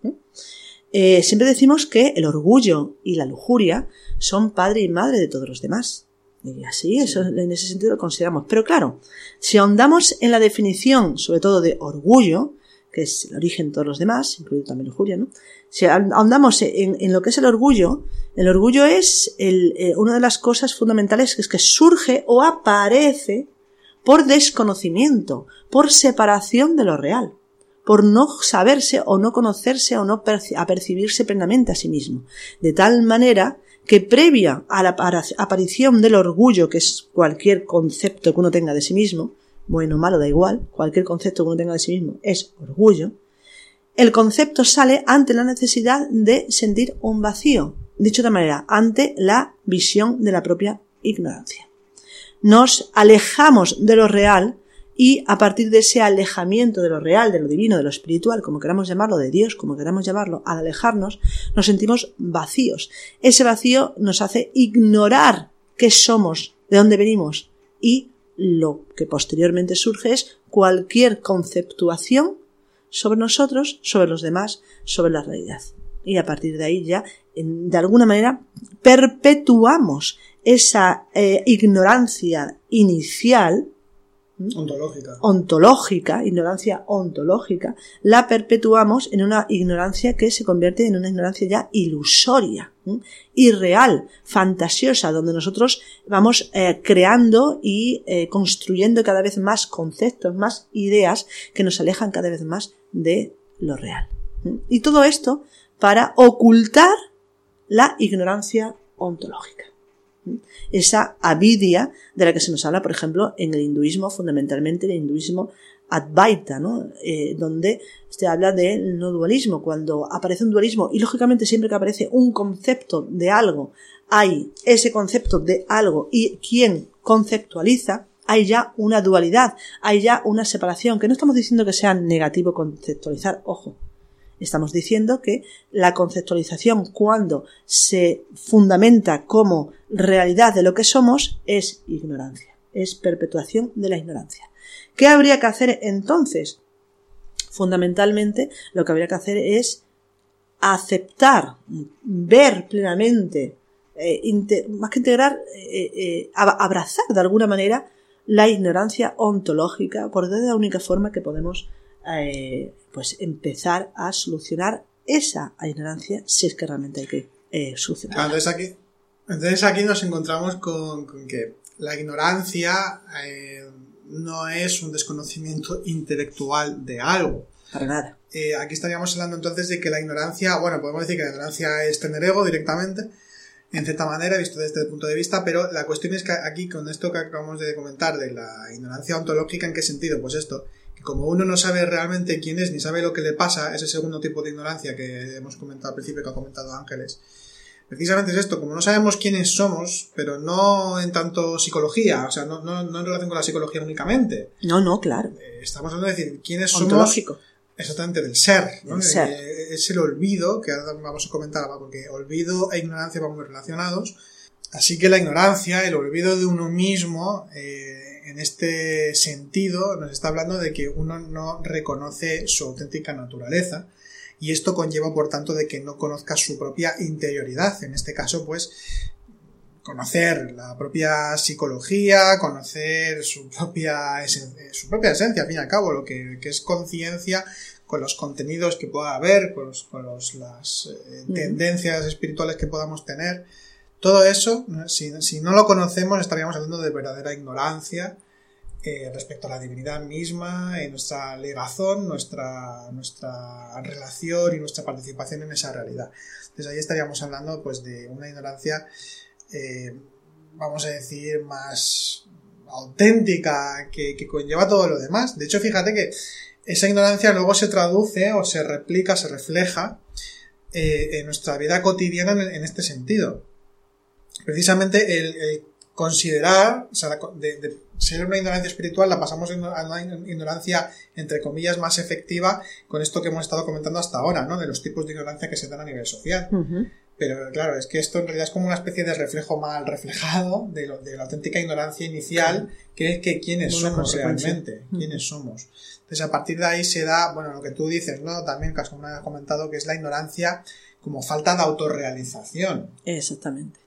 eh, siempre decimos que el orgullo y la lujuria son padre y madre de todos los demás. Y así, eso en ese sentido lo consideramos. Pero claro, si ahondamos en la definición, sobre todo de orgullo, que es el origen de todos los demás, incluido también lujuria, ¿no? Si ahondamos en, lo que es el orgullo, el orgullo es eh, una de las cosas fundamentales que es que surge o aparece por desconocimiento, por separación de lo real, por no saberse o no conocerse o no apercibirse plenamente a sí mismo. De tal manera que previa a la aparición del orgullo, que es cualquier concepto que uno tenga de sí mismo, bueno malo da igual, cualquier concepto que uno tenga de sí mismo es orgullo, el concepto sale ante la necesidad de sentir un vacío, dicho de manera, ante la visión de la propia ignorancia. Nos alejamos de lo real y a partir de ese alejamiento de lo real, de lo divino, de lo espiritual, como queramos llamarlo, de Dios, como queramos llamarlo, al alejarnos, nos sentimos vacíos. Ese vacío nos hace ignorar qué somos, de dónde venimos y lo que posteriormente surge es cualquier conceptuación sobre nosotros, sobre los demás, sobre la realidad. Y a partir de ahí ya, de alguna manera, perpetuamos esa eh, ignorancia inicial Ontológica. ontológica, ignorancia ontológica, la perpetuamos en una ignorancia que se convierte en una ignorancia ya ilusoria, ¿m? irreal, fantasiosa, donde nosotros vamos eh, creando y eh, construyendo cada vez más conceptos, más ideas que nos alejan cada vez más de lo real. ¿m? Y todo esto para ocultar la ignorancia ontológica esa avidia de la que se nos habla, por ejemplo, en el hinduismo, fundamentalmente el hinduismo Advaita, ¿no? Eh, donde se habla del no dualismo. Cuando aparece un dualismo, y lógicamente siempre que aparece un concepto de algo, hay ese concepto de algo y quien conceptualiza, hay ya una dualidad, hay ya una separación, que no estamos diciendo que sea negativo conceptualizar, ojo, Estamos diciendo que la conceptualización cuando se fundamenta como realidad de lo que somos es ignorancia, es perpetuación de la ignorancia. ¿Qué habría que hacer entonces? Fundamentalmente lo que habría que hacer es aceptar, ver plenamente, eh, más que integrar, eh, eh, abrazar de alguna manera la ignorancia ontológica, porque es la única forma que podemos pues empezar a solucionar esa ignorancia si es que realmente hay que eh, solucionarla. entonces, aquí, entonces aquí nos encontramos con, con que la ignorancia eh, no es un desconocimiento intelectual de algo. Para nada. Eh, aquí estaríamos hablando entonces de que la ignorancia, bueno, podemos decir que la ignorancia es tener ego directamente, en cierta manera, visto desde este punto de vista, pero la cuestión es que aquí, con esto que acabamos de comentar de la ignorancia ontológica, ¿en qué sentido? Pues esto, como uno no sabe realmente quién es ni sabe lo que le pasa, ese segundo tipo de ignorancia que hemos comentado al principio, que ha comentado Ángeles, precisamente es esto, como no sabemos quiénes somos, pero no en tanto psicología, o sea, no, no, no en relación con la psicología únicamente. No, no, claro. Eh, estamos hablando de decir quiénes Ontológico. somos. Exactamente, del ser, ¿no? El ser. Eh, es el olvido, que ahora vamos a comentar, porque olvido e ignorancia van muy relacionados. Así que la ignorancia, el olvido de uno mismo, eh, en este sentido nos está hablando de que uno no reconoce su auténtica naturaleza y esto conlleva por tanto de que no conozca su propia interioridad. En este caso, pues conocer la propia psicología, conocer su propia, su propia esencia, al fin y al cabo, lo que, que es conciencia con los contenidos que pueda haber, con, los, con los, las eh, tendencias espirituales que podamos tener. Todo eso, si, no lo conocemos, estaríamos hablando de verdadera ignorancia eh, respecto a la divinidad misma, en nuestra legazón, nuestra, nuestra relación y nuestra participación en esa realidad. Entonces ahí estaríamos hablando pues de una ignorancia, eh, vamos a decir, más auténtica, que, conlleva todo lo demás. De hecho, fíjate que esa ignorancia luego se traduce o se replica, se refleja eh, en nuestra vida cotidiana en este sentido. Precisamente el, el considerar, o sea, de, de, ser una ignorancia espiritual la pasamos a una ignorancia, entre comillas, más efectiva con esto que hemos estado comentando hasta ahora, ¿no? De los tipos de ignorancia que se dan a nivel social. Uh -huh. Pero claro, es que esto en realidad es como una especie de reflejo mal reflejado de, lo, de la auténtica ignorancia inicial, que es que quiénes somos realmente, quiénes somos. Entonces a partir de ahí se da, bueno, lo que tú dices, ¿no? También, que has comentado, que es la ignorancia como falta de autorrealización. Exactamente.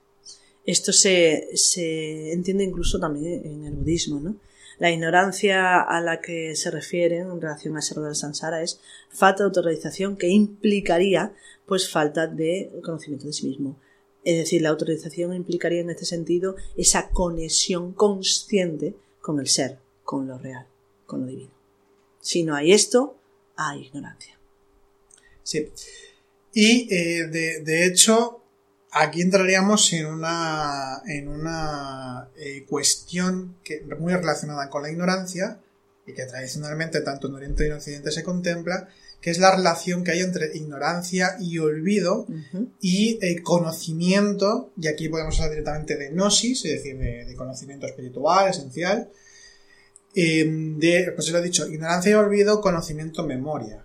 Esto se, se entiende incluso también en el budismo, ¿no? La ignorancia a la que se refieren en relación a ese del samsara es falta de autorización que implicaría pues falta de conocimiento de sí mismo. Es decir, la autorización implicaría en este sentido esa conexión consciente con el ser, con lo real, con lo divino. Si no hay esto, hay ignorancia. Sí. Y eh, de, de hecho, aquí entraríamos en una, en una eh, cuestión que, muy relacionada con la ignorancia y que tradicionalmente tanto en Oriente y en Occidente se contempla, que es la relación que hay entre ignorancia y olvido uh -huh. y eh, conocimiento, y aquí podemos hablar directamente de gnosis, es decir, de, de conocimiento espiritual, esencial, eh, de, pues lo he dicho, ignorancia y olvido, conocimiento, memoria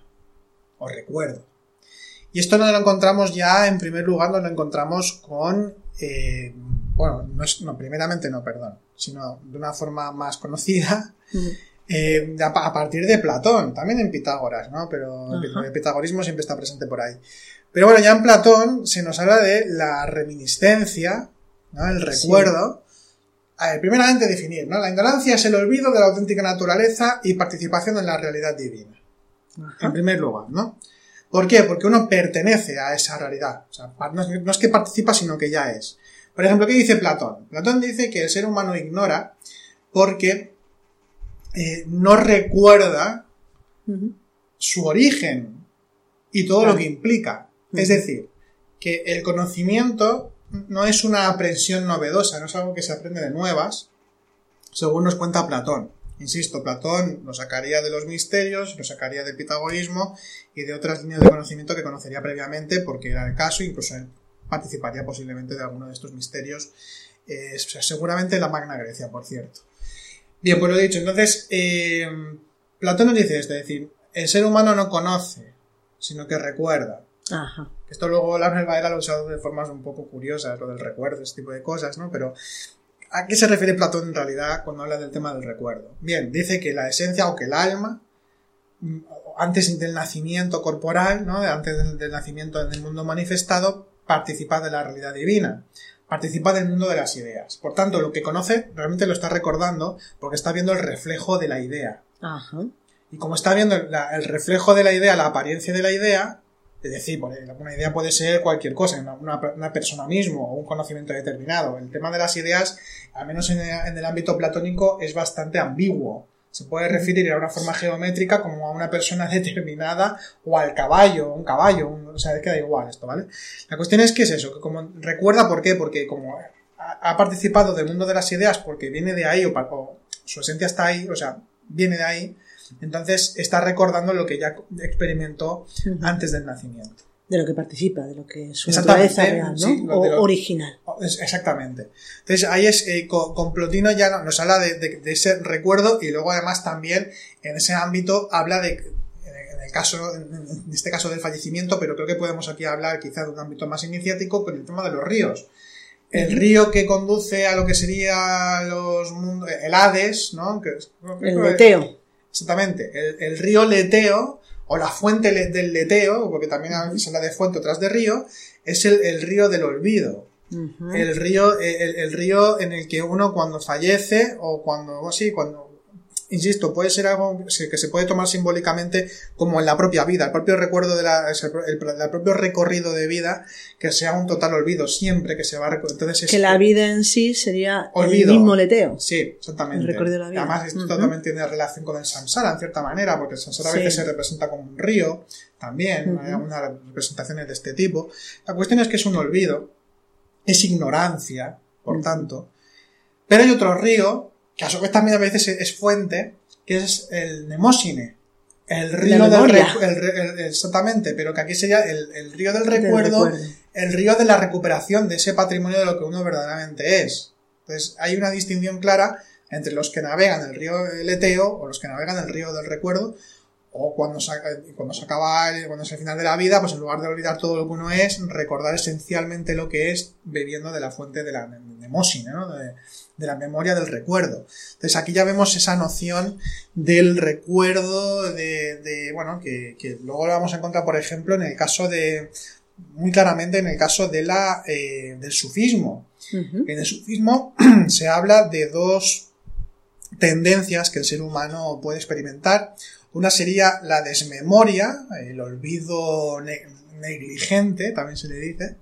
o recuerdo. Y esto no lo encontramos ya, en primer lugar, no lo encontramos con, eh, bueno, no, es, no, primeramente no, perdón, sino de una forma más conocida, uh -huh. eh, a, a, partir de Platón, también en Pitágoras, ¿no? Pero uh -huh. el pitagorismo siempre está presente por ahí. Pero bueno, ya en Platón se nos habla de la reminiscencia, ¿no? El recuerdo, sí. A ver, primeramente definir, ¿no? La ignorancia es el olvido de la auténtica naturaleza y participación en la realidad divina. En primer lugar, ¿no? ¿Por qué? Porque uno pertenece a esa realidad. O sea, no es que participa, sino que ya es. Por ejemplo, ¿qué dice Platón? Platón dice que el ser humano ignora porque eh, no recuerda su origen y todo lo que implica. Es decir, que el conocimiento no es una aprensión novedosa, no es algo que se aprende de nuevas, según nos cuenta Platón. Insisto, Platón lo sacaría de los misterios, lo sacaría del pitagorismo y de otras líneas de conocimiento que conocería previamente porque era el caso, incluso él participaría posiblemente de alguno de estos misterios, eh, seguramente en la Magna Grecia, por cierto. Bien, pues lo dicho, entonces, eh, Platón nos dice esto, es decir, el ser humano no conoce, sino que recuerda. Ajá. Esto luego la Valera lo ha usado de formas un poco curiosas, lo del recuerdo, este tipo de cosas, ¿no? Pero, ¿a qué se refiere Platón en realidad cuando habla del tema del recuerdo? Bien, dice que la esencia o que el alma, mm, antes del nacimiento corporal, ¿no? Antes del, del nacimiento en el mundo manifestado, participa de la realidad divina participa del mundo de las ideas. Por tanto, lo que conoce realmente lo está recordando porque está viendo el reflejo de la idea. Ajá. Y como está viendo el reflejo de la idea, la apariencia de la idea, es decir, una idea puede ser cualquier cosa, una, persona mismo o un conocimiento determinado. El tema de las ideas, al menos en el, ámbito platónico, es bastante ambiguo. Se puede referir a una forma geométrica como a una persona determinada o al caballo, un caballo, o sea, es que da igual esto, ¿vale? La cuestión es que es eso, que como recuerda por qué, porque como ha, participado del mundo de las ideas porque viene de ahí o, o su esencia está ahí, o sea, viene de ahí, entonces está recordando lo que ya experimentó antes del nacimiento. De lo que participa, de lo que es su naturaleza real, ¿no? o original. Exactamente. Entonces ahí es, eh, con, Plotino ya nos habla de, ese recuerdo y luego además también en ese ámbito habla de, en el caso, en este caso del fallecimiento, pero creo que podemos aquí hablar quizá de un ámbito más iniciático con el tema de los ríos. El río que conduce a lo que sería los mundos, el Hades, ¿no? el leteo. Exactamente. El, río Leteo, o la fuente del Leteo, porque también se habla de fuente otras de río, es el, río del olvido. El río, el, río en el que uno cuando fallece, o cuando, sí, cuando insisto, puede ser algo que se puede tomar simbólicamente como en la propia vida, el propio recuerdo de la, el, propio recorrido de vida, que sea un total olvido siempre que se va a Entonces Que la vida en sí sería el mismo leteo. Sí, exactamente. El recuerdo de la vida. Además, esto totalmente tiene relación con el samsara, en cierta manera, porque el samsara a veces se representa como un río, también, hay algunas representaciones de este tipo. La cuestión es que es un olvido, es ignorancia, por tanto, pero hay otro río que a su vez también a veces es fuente, que es el Nemosine. El río del el, exactamente, pero que aquí sería el, río del recuerdo, el río de la recuperación de ese patrimonio de lo que uno verdaderamente es. Entonces, hay una distinción clara entre los que navegan el río del Eteo o los que navegan el río del recuerdo, o cuando se, cuando se acaba, cuando es el final de la vida, pues en lugar de olvidar todo lo que uno es, recordar esencialmente lo que es bebiendo de la fuente de la Nemosine, ¿no? de la memoria del recuerdo. Entonces aquí ya vemos esa noción del recuerdo de, bueno, que, luego lo vamos a encontrar, por ejemplo, en el caso de, muy claramente en el caso de la, eh, del sufismo. En el sufismo se habla de dos tendencias que el ser humano puede experimentar. Una sería la desmemoria, el olvido negligente, también se le dice,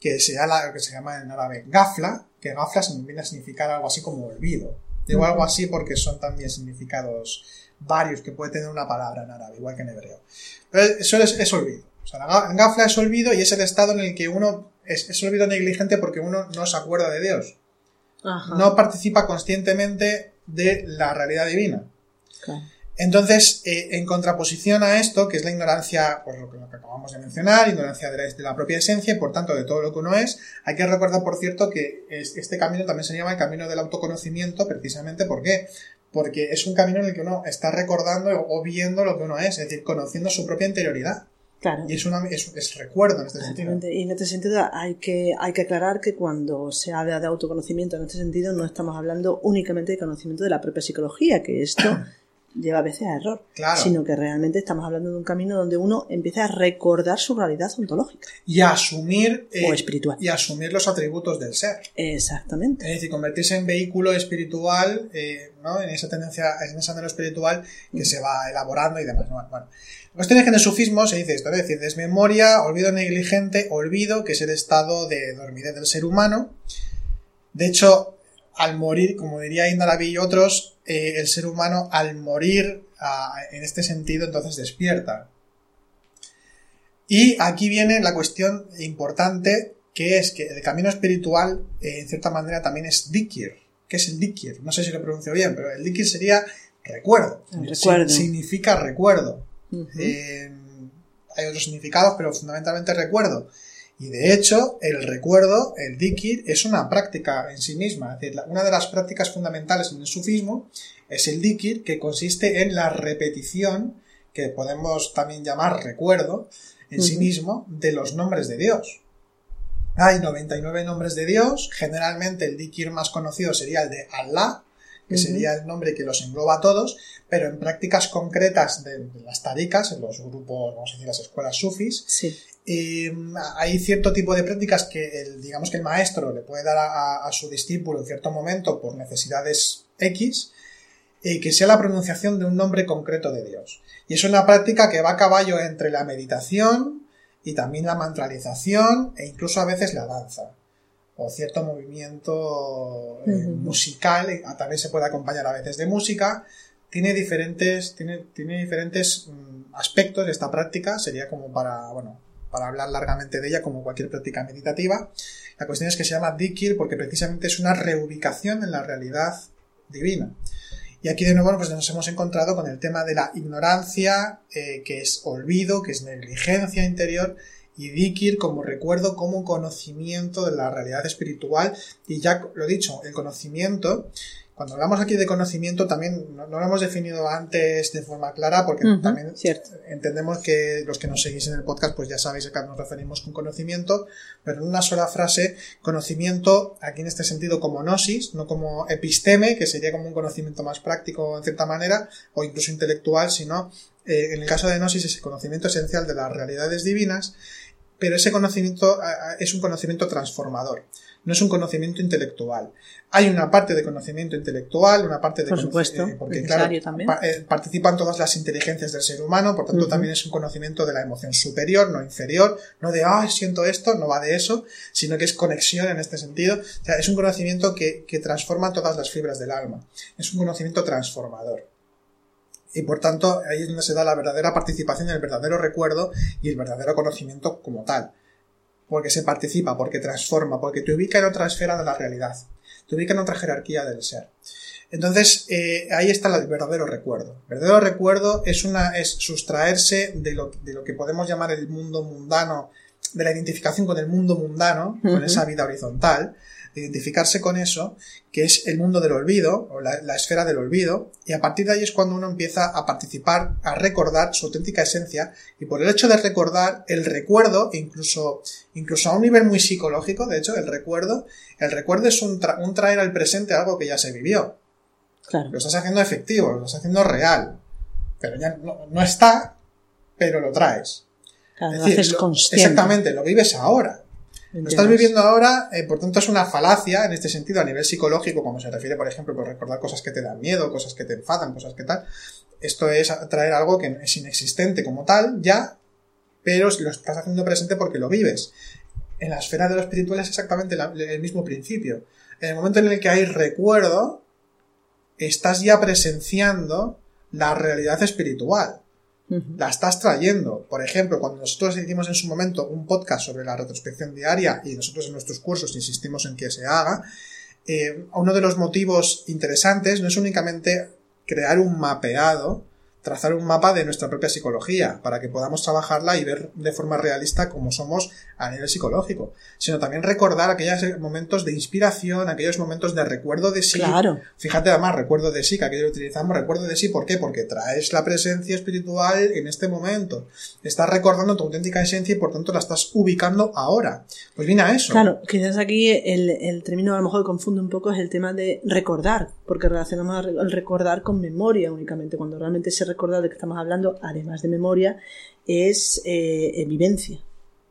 que, sea que se llama en árabe gafla, que gafla viene a significar algo así como olvido. Digo algo así porque son también significados varios que puede tener una palabra en árabe, igual que en hebreo. Pero eso es, olvido. O sea, la gafla es olvido y es el estado en el que uno es, olvido negligente porque uno no se acuerda de Dios. No participa conscientemente de la realidad divina. Entonces, eh, en contraposición a esto, que es la ignorancia, pues lo que, acabamos de mencionar, ignorancia de la, propia esencia y por tanto de todo lo que uno es, hay que recordar, por cierto, que este camino también se llama el camino del autoconocimiento, precisamente ¿por qué? Porque es un camino en el que uno está recordando o viendo lo que uno es, es decir, conociendo su propia interioridad. Claro. Y es, una, es, recuerdo en este sentido. Y en este sentido hay que, hay que aclarar que cuando se habla de autoconocimiento en este sentido no estamos hablando únicamente de conocimiento de la propia psicología, que esto lleva a veces a error, Claro. sino que realmente estamos hablando de un camino donde uno empieza a recordar su realidad ontológica Y asumir. eh, o espiritual. y asumir los atributos del ser. Exactamente. Es decir, convertirse en vehículo espiritual, eh, ¿no? En esa tendencia, en ese anhelo espiritual que se va elaborando y demás. ¿no? Bueno, la cuestión es que en el sufismo se dice esto, es decir, desmemoria, olvido negligente, olvido, que es el estado de dormidez del ser humano. De hecho, al morir, como diría Indalabi y otros, eh, el ser humano al morir en este sentido entonces despierta. Y aquí viene la cuestión importante que es que el camino espiritual, eh, en cierta manera, también es dikir. ¿Qué es el dikir? No sé si lo pronuncio bien, pero el dikir sería recuerdo. Recuerdo. Si- Significa recuerdo. Eh, hay otros significados, pero fundamentalmente recuerdo. Y de hecho, el recuerdo, el dikir, es una práctica en sí misma. Es decir, una de las prácticas fundamentales en el sufismo es el dikir, que consiste en la repetición, que podemos también llamar recuerdo, en sí mismo, de los nombres de Dios. Hay 99 nombres de Dios, generalmente el dikir más conocido sería el de Allah, que sería el nombre que los engloba a todos, pero en prácticas concretas de, de las taricas, en los grupos, vamos a decir, las escuelas sufis, Sí. Eh, hay cierto tipo de prácticas que el, digamos que el maestro le puede dar a, a- a su discípulo en cierto momento por necesidades X, eh, que sea la pronunciación de un nombre concreto de Dios. Y es una práctica que va a caballo entre la meditación y también la mantralización e incluso a veces la danza o cierto movimiento eh, musical, eh, también se puede acompañar a veces de música. Tiene diferentes, tiene, tiene diferentes mm, aspectos de esta práctica, sería como para, bueno, para hablar largamente de ella como cualquier práctica meditativa. La cuestión es que se llama Dikir porque precisamente es una reubicación en la realidad divina. Y aquí de nuevo pues nos hemos encontrado con el tema de la ignorancia, eh, que es olvido, que es negligencia interior, y Dikir como recuerdo, como conocimiento de la realidad espiritual. Y ya lo he dicho, el conocimiento, cuando hablamos aquí de conocimiento también no, no lo hemos definido antes de forma clara porque también cierto. entendemos que los que nos seguís en el podcast pues ya sabéis a qué nos referimos con conocimiento, pero en una sola frase, conocimiento aquí en este sentido como gnosis, no como episteme, que sería como un conocimiento más práctico en cierta manera, o incluso intelectual, sino eh, en el caso de gnosis es el conocimiento esencial de las realidades divinas, pero ese conocimiento es un conocimiento transformador, no es un conocimiento intelectual. Hay una parte de conocimiento intelectual, una parte de Por supuesto, eh, porque claro, también. pa- eh, participan todas las inteligencias del ser humano, por tanto también es un conocimiento de la emoción superior, no inferior, no de, ah, siento esto, no va de eso, sino que es conexión en este sentido. O sea, es un conocimiento que, que transforma todas las fibras del alma. Es un conocimiento transformador. Y por tanto, ahí es donde se da la verdadera participación el verdadero recuerdo y el verdadero conocimiento como tal. Porque se participa, porque transforma, porque te ubica en otra esfera de la realidad, te ubica en otra jerarquía del ser. Entonces, eh, ahí está el verdadero recuerdo. El verdadero recuerdo es, una, es sustraerse de lo, de lo que podemos llamar el mundo mundano, de la identificación con el mundo mundano, con esa vida horizontal, de identificarse con eso, que es el mundo del olvido, o la, la esfera del olvido, y a partir de ahí es cuando uno empieza a participar, a recordar su auténtica esencia, y por el hecho de recordar el recuerdo, incluso, incluso a un nivel muy psicológico, de hecho, el recuerdo, el recuerdo es un, tra- un traer al presente algo que ya se vivió. Claro. Lo estás haciendo efectivo, lo estás haciendo real. Pero ya no, no está, pero lo traes. Claro, Es lo decir, haces lo- consciente. Exactamente, lo vives ahora. Lo estás viviendo ahora, eh, por tanto es una falacia en este sentido a nivel psicológico, como se refiere, por ejemplo, por recordar cosas que te dan miedo, cosas que te enfadan, cosas que tal. Esto es traer algo que es inexistente como tal, ya, pero lo estás haciendo presente porque lo vives. En la esfera de lo espiritual es exactamente la- el mismo principio. En el momento en el que hay recuerdo, estás ya presenciando la realidad espiritual La estás trayendo. Por ejemplo, cuando nosotros hicimos en su momento un podcast sobre la retrospección diaria y nosotros en nuestros cursos insistimos en que se haga, eh, uno de los motivos interesantes no es únicamente crear un mapeado, trazar un mapa de nuestra propia psicología para que podamos trabajarla y ver de forma realista cómo somos a nivel psicológico, sino también recordar aquellos momentos de inspiración, aquellos momentos de recuerdo de sí, Claro. Fíjate además, recuerdo de sí, que aquí lo utilizamos, recuerdo de sí, ¿por qué? Porque traes la presencia espiritual en este momento. Estás recordando tu auténtica esencia y por tanto la estás ubicando ahora. Pues viene a eso. Claro, quizás aquí el, el término a lo mejor confunde un poco es el tema de recordar, porque relacionamos el recordar con memoria únicamente, cuando realmente ese recordar de que estamos hablando, además de memoria, es eh, vivencia.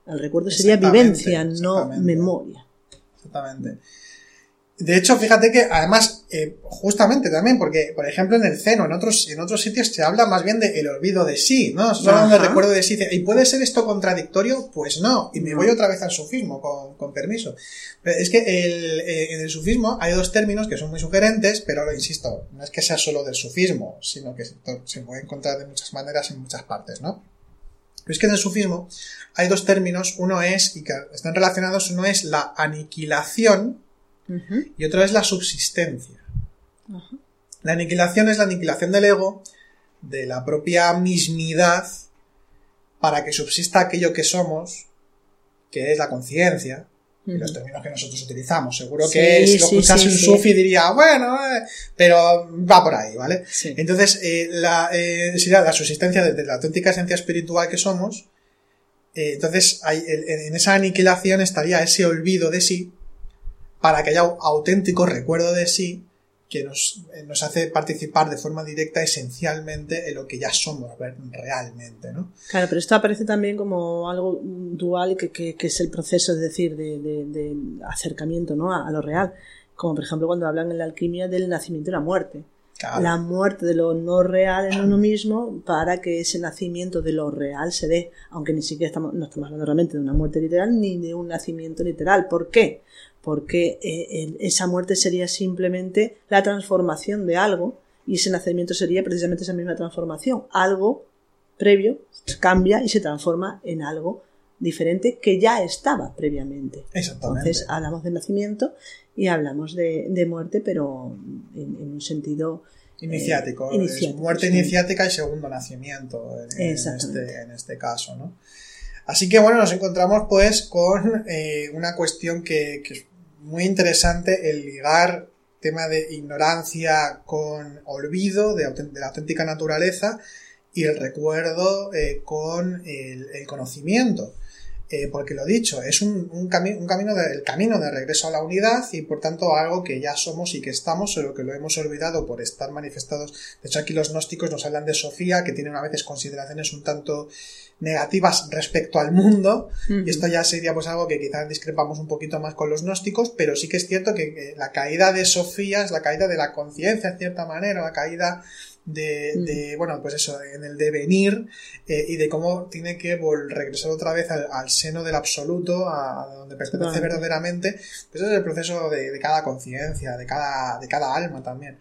El recuerdo sería vivencia, no memoria. Exactamente. De hecho, fíjate que además, eh, justamente también, porque, por ejemplo, en el Ceno, en otros, en otros sitios se habla más bien del olvido de sí, ¿no? Se habla del recuerdo de sí. ¿Y puede ser esto contradictorio? Pues no. Y me voy otra vez al sufismo, con, con permiso. Es que el, eh, en el sufismo hay dos términos que son muy sugerentes, pero insisto, no es que sea solo del sufismo, sino que se puede encontrar de muchas maneras en muchas partes, ¿no? Pero es que en el sufismo hay dos términos, uno es, y que están relacionados, uno es la aniquilación, y otra es la subsistencia. La aniquilación es la aniquilación del ego, de la propia mismidad, para que subsista aquello que somos, que es la conciencia, los términos que nosotros utilizamos. Seguro que si lo escuchase un sufi diría, bueno, eh", pero va por ahí, ¿vale? Entonces, eh, la, eh, la subsistencia de, la auténtica esencia espiritual que somos, entonces en esa aniquilación estaría ese olvido de sí, para que haya auténtico recuerdo de sí que nos, eh, nos, hace participar de forma directa esencialmente en lo que ya somos realmente, ¿no? Claro, pero esto aparece también como algo dual que, que, es el proceso, es decir, de, de, acercamiento ¿no? a, lo real. Como por ejemplo cuando hablan en la alquimia del nacimiento y la muerte. La muerte de lo no real en uno mismo para que ese nacimiento de lo real se dé, aunque ni siquiera estamos, no estamos hablando realmente de una muerte literal ni de un nacimiento literal. ¿Por qué? porque eh, esa muerte sería simplemente la transformación de algo y ese nacimiento sería precisamente esa misma transformación. Algo previo cambia y se transforma en algo diferente que ya estaba previamente. Entonces hablamos de nacimiento y hablamos de, muerte, pero en, un sentido eh, iniciático. muerte iniciática y segundo nacimiento en, este, en este caso, ¿no? Así que bueno, nos encontramos pues con eh, una cuestión que, que, es muy interesante, el ligar tema de ignorancia con olvido de, la auténtica naturaleza y el recuerdo eh, con el, conocimiento. Eh, porque lo dicho, es un, un, un camino de, el camino de regreso a la unidad y por tanto algo que ya somos y que estamos, solo que lo hemos olvidado por estar manifestados. De hecho, aquí los gnósticos nos hablan de Sofía, que tienen a veces consideraciones un tanto negativas respecto al mundo, y esto ya sería pues algo que quizás discrepamos un poquito más con los gnósticos, pero sí que es cierto que, la caída de Sofía es la caída de la conciencia, en cierta manera, la caída de, bueno, pues eso, en el devenir eh, y de cómo tiene que regresar otra vez al, seno del absoluto, a, donde pertenece verdaderamente, pues es el proceso de, cada conciencia, de cada, de cada alma también.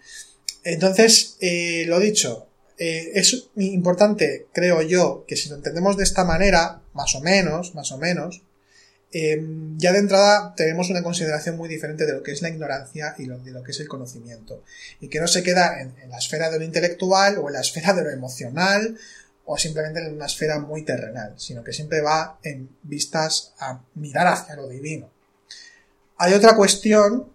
Entonces, eh, lo dicho, eh, es importante, creo yo, que si lo entendemos de esta manera, más o menos, más o menos, em, ya de entrada tenemos una consideración muy diferente de lo que es la ignorancia y de lo que es el conocimiento. Y que no se queda en, la esfera de lo intelectual o en la esfera de lo emocional o simplemente en una esfera muy terrenal, sino que siempre va en vistas a mirar hacia lo divino. Hay otra cuestión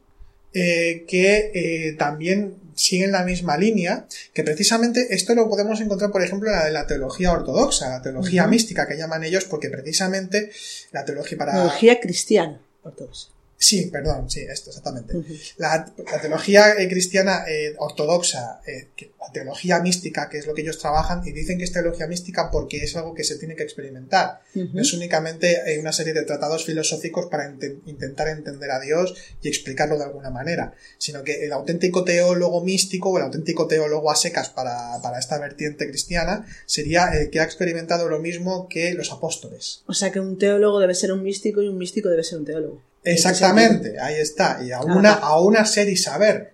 eh, que eh, también siguen la misma línea, que precisamente esto lo podemos encontrar, por ejemplo, en la de la teología ortodoxa, la teología mística que llaman ellos, porque precisamente la teología para... Teología cristiana ortodoxa. Sí, perdón, sí, esto exactamente. la, teología eh, cristiana eh, ortodoxa, eh, la teología mística, que es lo que ellos trabajan, y dicen que es teología mística porque es algo que se tiene que experimentar. No es únicamente una serie de tratados filosóficos para intentar entender a Dios y explicarlo de alguna manera, sino que el auténtico teólogo místico o el auténtico teólogo a secas para, para esta vertiente cristiana sería el que ha experimentado lo mismo que los apóstoles. O sea que un teólogo debe ser un místico y un místico debe ser un teólogo. Exactamente, ahí está. Y a una, a una ser y saber.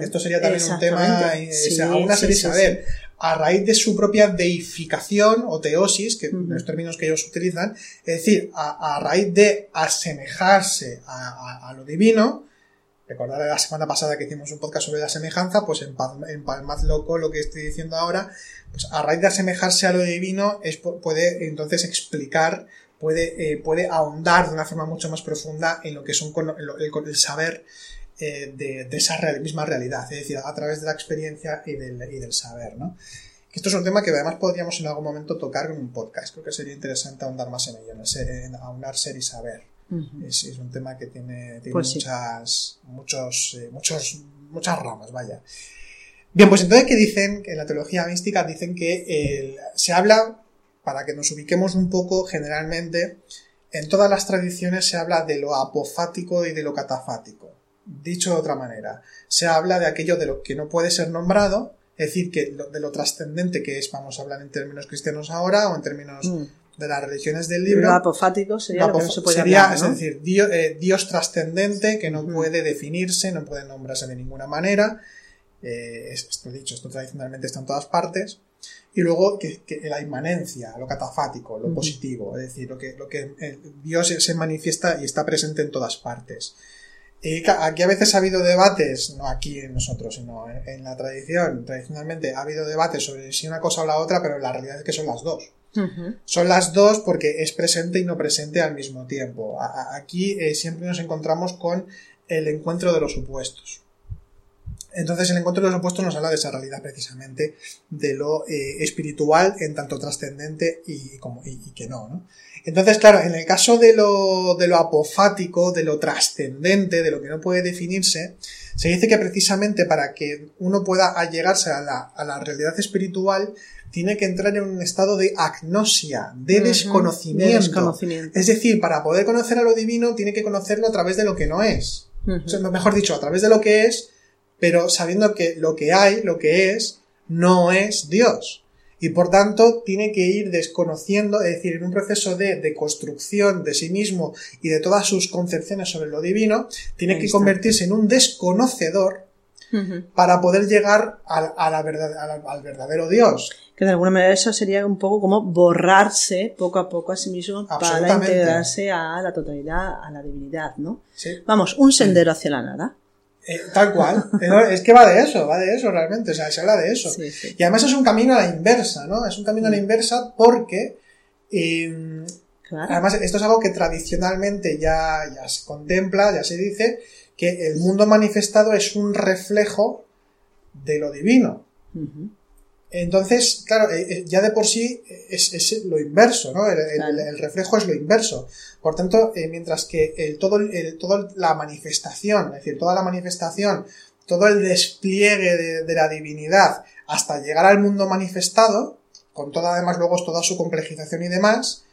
Esto sería también un tema. Eh, a una ser y saber. A raíz de su propia deificación o teosis, que los términos que ellos utilizan, es decir, a, raíz de asemejarse a, lo divino, recordar la semana pasada que hicimos un podcast sobre la semejanza, pues en, en Palmaz Loco lo que estoy diciendo ahora, pues a raíz de asemejarse a lo divino es, puede entonces explicar puede, eh, puede ahondar de una forma mucho más profunda en lo que son el, el, saber eh, de, esa misma realidad, es decir, a través de la experiencia y del, y del saber, ¿no? Esto es un tema que además podríamos en algún momento tocar en un podcast. Creo que sería interesante ahondar más en ello, en, ahondar ser y saber. es, es, un tema que tiene, tiene Pues sí. muchas, muchos, eh, muchos, muchas ramas, vaya. Bien, pues entonces, ¿qué dicen? Que en la teología mística dicen que se habla, para que nos ubiquemos un poco, generalmente, en todas las tradiciones se habla de lo apofático y de lo catafático. Dicho de otra manera, se habla de aquello de lo que no puede ser nombrado, es decir, que lo- de lo trascendente que es, vamos a hablar en términos cristianos ahora o en términos Mm. de las religiones del libro. Lo apofático sería lo que no Apof- se puede sería, hablar, ¿no? es decir, Dio- eh, Dios, trascendente que no Ujú. puede definirse, no puede nombrarse de ninguna manera. Eh, es- esto dicho, esto tradicionalmente está en todas partes. Y luego que, que la inmanencia, lo catafático, lo positivo, es decir, lo que, lo que eh, Dios se- manifiesta y está presente en todas partes. Y aquí a veces ha habido debates, no aquí en nosotros, sino en, en la tradición, tradicionalmente ha habido debates sobre si una cosa o la otra, pero la realidad es que son las dos. Son las dos porque es presente y no presente al mismo tiempo. A- Aquí eh, siempre nos encontramos con el encuentro de los opuestos. Entonces el encuentro de los opuestos nos habla de esa realidad precisamente, de lo eh, espiritual en tanto trascendente y, como, y, y que no, ¿no? Entonces, claro, en el caso de lo, de lo apofático, de lo trascendente, de lo que no puede definirse, se dice que precisamente para que uno pueda allegarse a la, a la realidad espiritual, tiene que entrar en un estado de agnosia, de desconocimiento. De desconocimiento. Es decir, para poder conocer a lo divino, tiene que conocerlo a través de lo que no es. Ujú. O sea, mejor dicho, a través de lo que es, pero sabiendo que lo que hay, lo que es, no es Dios. Y por tanto, tiene que ir desconociendo, es decir, en un proceso de, de construcción de sí mismo y de todas sus concepciones sobre lo divino, tiene Ahí que está. convertirse en un desconocedor para poder llegar al, a la verdad, a la- al verdadero Dios. Que de alguna manera eso sería un poco como borrarse poco a poco a sí mismo para integrarse a la totalidad, a la divinidad, ¿no? ¿sí? Vamos, un sendero hacia la nada. Eh, tal cual. Es que va de eso, va de eso realmente. O sea, se habla de eso. Sí, sí. Y además es un camino a la inversa, ¿no? Es un camino a la inversa porque, eh, Claro. además, esto es algo que tradicionalmente ya, ya se contempla, ya se dice, que el mundo manifestado es un reflejo de lo divino. Entonces, claro, eh, eh, ya de por sí es, es lo inverso, ¿no? El, el- Claro. el reflejo es lo inverso. Por tanto, eh, mientras que el, todo, el, todo la manifestación, es decir, toda la manifestación, todo el despliegue de, de la divinidad hasta llegar al mundo manifestado, con toda además luego toda su complejización y demás,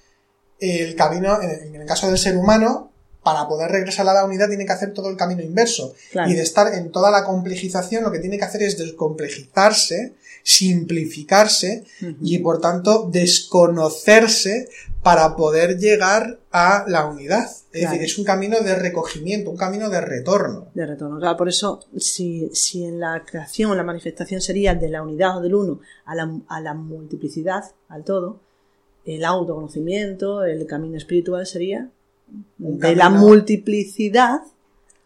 el camino, en en el caso del ser humano, para poder regresar a la unidad tiene que hacer todo el camino inverso. Claro. Y de estar en toda la complejización, lo que tiene que hacer es descomplejizarse, simplificarse y por tanto desconocerse para poder llegar a la unidad. Es Claro. decir, es un camino de recogimiento, un camino de retorno. de retorno. Claro, por eso, si, si en la creación o la manifestación sería de la unidad o del uno a la, a la multiplicidad, al todo, el autoconocimiento, el camino espiritual sería Un de la multiplicidad,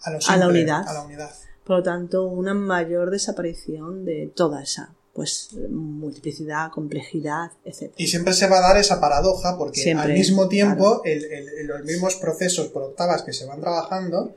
A, la unidad. A la unidad. por lo tanto, una mayor desaparición de toda esa pues multiplicidad, complejidad, etc. Y siempre se va a dar esa paradoja porque Siempre, al mismo tiempo, el- el- el- los mismos procesos por octavas que se van trabajando,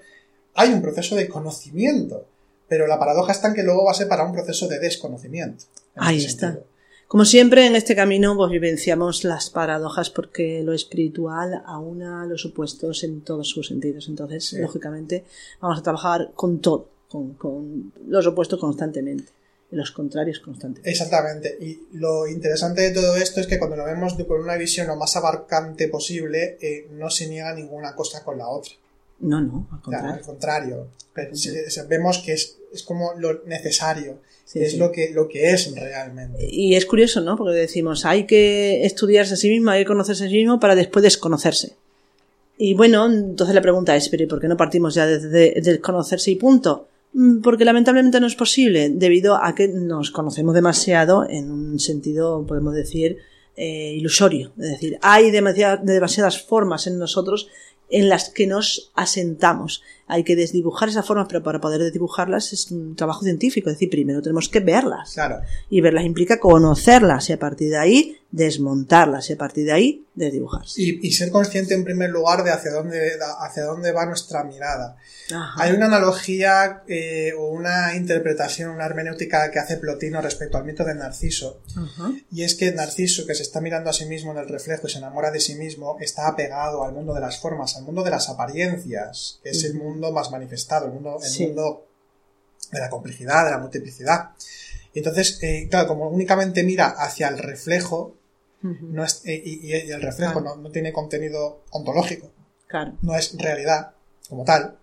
hay un proceso de conocimiento. Pero la paradoja está en que luego va a ser para un proceso de desconocimiento. en Ahí está. sentido. Como siempre en este camino pues vivenciamos las paradojas porque lo espiritual aúna los opuestos en todos sus sentidos. Entonces, Sí. lógicamente, vamos a trabajar con todo, con, con los opuestos constantemente los contrarios constantemente. Exactamente. Y lo interesante de todo esto es que cuando lo vemos con una visión lo más abarcante posible, eh, no se niega ninguna cosa con la otra. No, no, al contrario. Pero vemos que es, es como lo necesario, Sí, es sí. lo que, lo que es realmente. Y es curioso, ¿no? Porque decimos, hay que estudiarse a sí mismo, hay que conocerse a sí mismo para después desconocerse. Y bueno, entonces la pregunta es, pero ¿y por qué no partimos ya desde de, desconocerse y punto? Mm, Porque lamentablemente no es posible, debido a que nos conocemos demasiado en un sentido, podemos decir, eh, ilusorio. Es decir, hay demasiada- demasiadas formas en nosotros en las que nos asentamos. Hay que desdibujar esas formas, pero para poder desdibujarlas es un trabajo científico. Es decir, primero tenemos que verlas. Claro. Y verlas implica conocerlas y a partir de ahí desmontarlas y a partir de ahí de dibujarse. Y, y, ser consciente en primer lugar de hacia dónde, hacia dónde va nuestra mirada. Ajá. Hay una analogía eh, o una interpretación, una hermenéutica que hace Plotino respecto al mito de Narciso. Ajá. Y es que Narciso, que se está mirando a sí mismo en el reflejo y se enamora de sí mismo, está apegado al mundo de las formas, al mundo de las apariencias, que es el mundo más manifestado, el mundo, el Sí. mundo de la complejidad, de la multiplicidad. Y entonces, eh, claro, como únicamente mira hacia el reflejo, no es, eh, y, y el reflejo Claro. no, no tiene contenido ontológico, Claro. no es realidad como tal,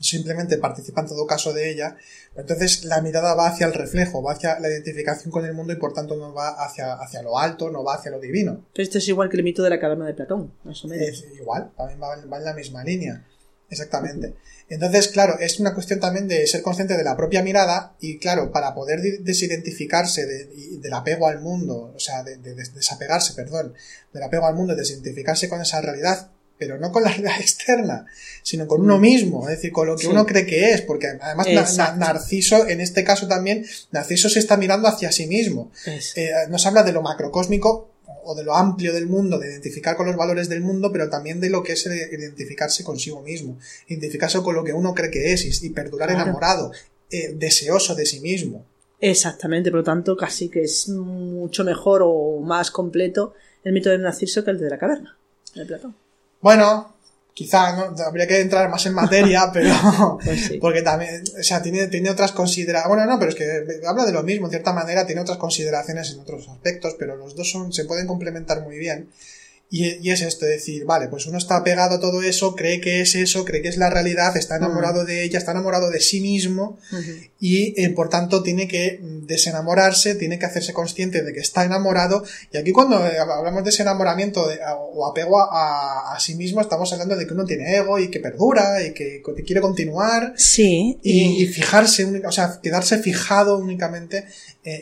simplemente participa en todo caso de ella, entonces la mirada va hacia el reflejo, va hacia la identificación con el mundo y por tanto no va hacia, hacia lo alto, no va hacia lo divino. Pero esto es igual que el mito de la caverna de Platón, más o menos. Es igual, también va, va en la misma línea. Exactamente. Entonces, claro, es una cuestión también de ser consciente de la propia mirada y, claro, para poder desidentificarse de- del apego al mundo, o sea, de, de- de- desapegarse, perdón, del apego al mundo, desidentificarse con esa realidad, pero no con la realidad externa, sino con uno mismo, es decir, con lo que Sí. uno cree que es, porque además Na- Na- Exacto. Narciso, en este caso también, Narciso se está mirando hacia sí mismo. Eh, nos habla de lo macrocósmico o de lo amplio del mundo, de identificar con los valores del mundo, pero también de lo que es identificarse consigo mismo, identificarse con lo que uno cree que es y, perdurar Claro. enamorado, eh, deseoso de sí mismo. Exactamente, por lo tanto, casi que es mucho mejor o más completo el mito de Narciso que el de la caverna de Platón. Bueno, quizá ¿no? habría que entrar más en materia, pero Pues sí. porque también, o sea, tiene, tiene otras consideraciones. Bueno, no, pero es que habla de lo mismo, en cierta manera, tiene otras consideraciones en otros aspectos, pero los dos son, se pueden complementar muy bien. Y, y es esto, decir, vale, pues uno está pegado a todo eso, cree que es eso, cree que es la realidad, está enamorado de ella, está enamorado de sí mismo, y eh, por tanto tiene que desenamorarse, tiene que hacerse consciente de que está enamorado. Y aquí cuando eh, hablamos de ese enamoramiento de- a- o apego a, a- a sí mismo, estamos hablando de que uno tiene ego y que perdura y que, que quiere continuar Sí, y, y fijarse, o sea, quedarse fijado únicamente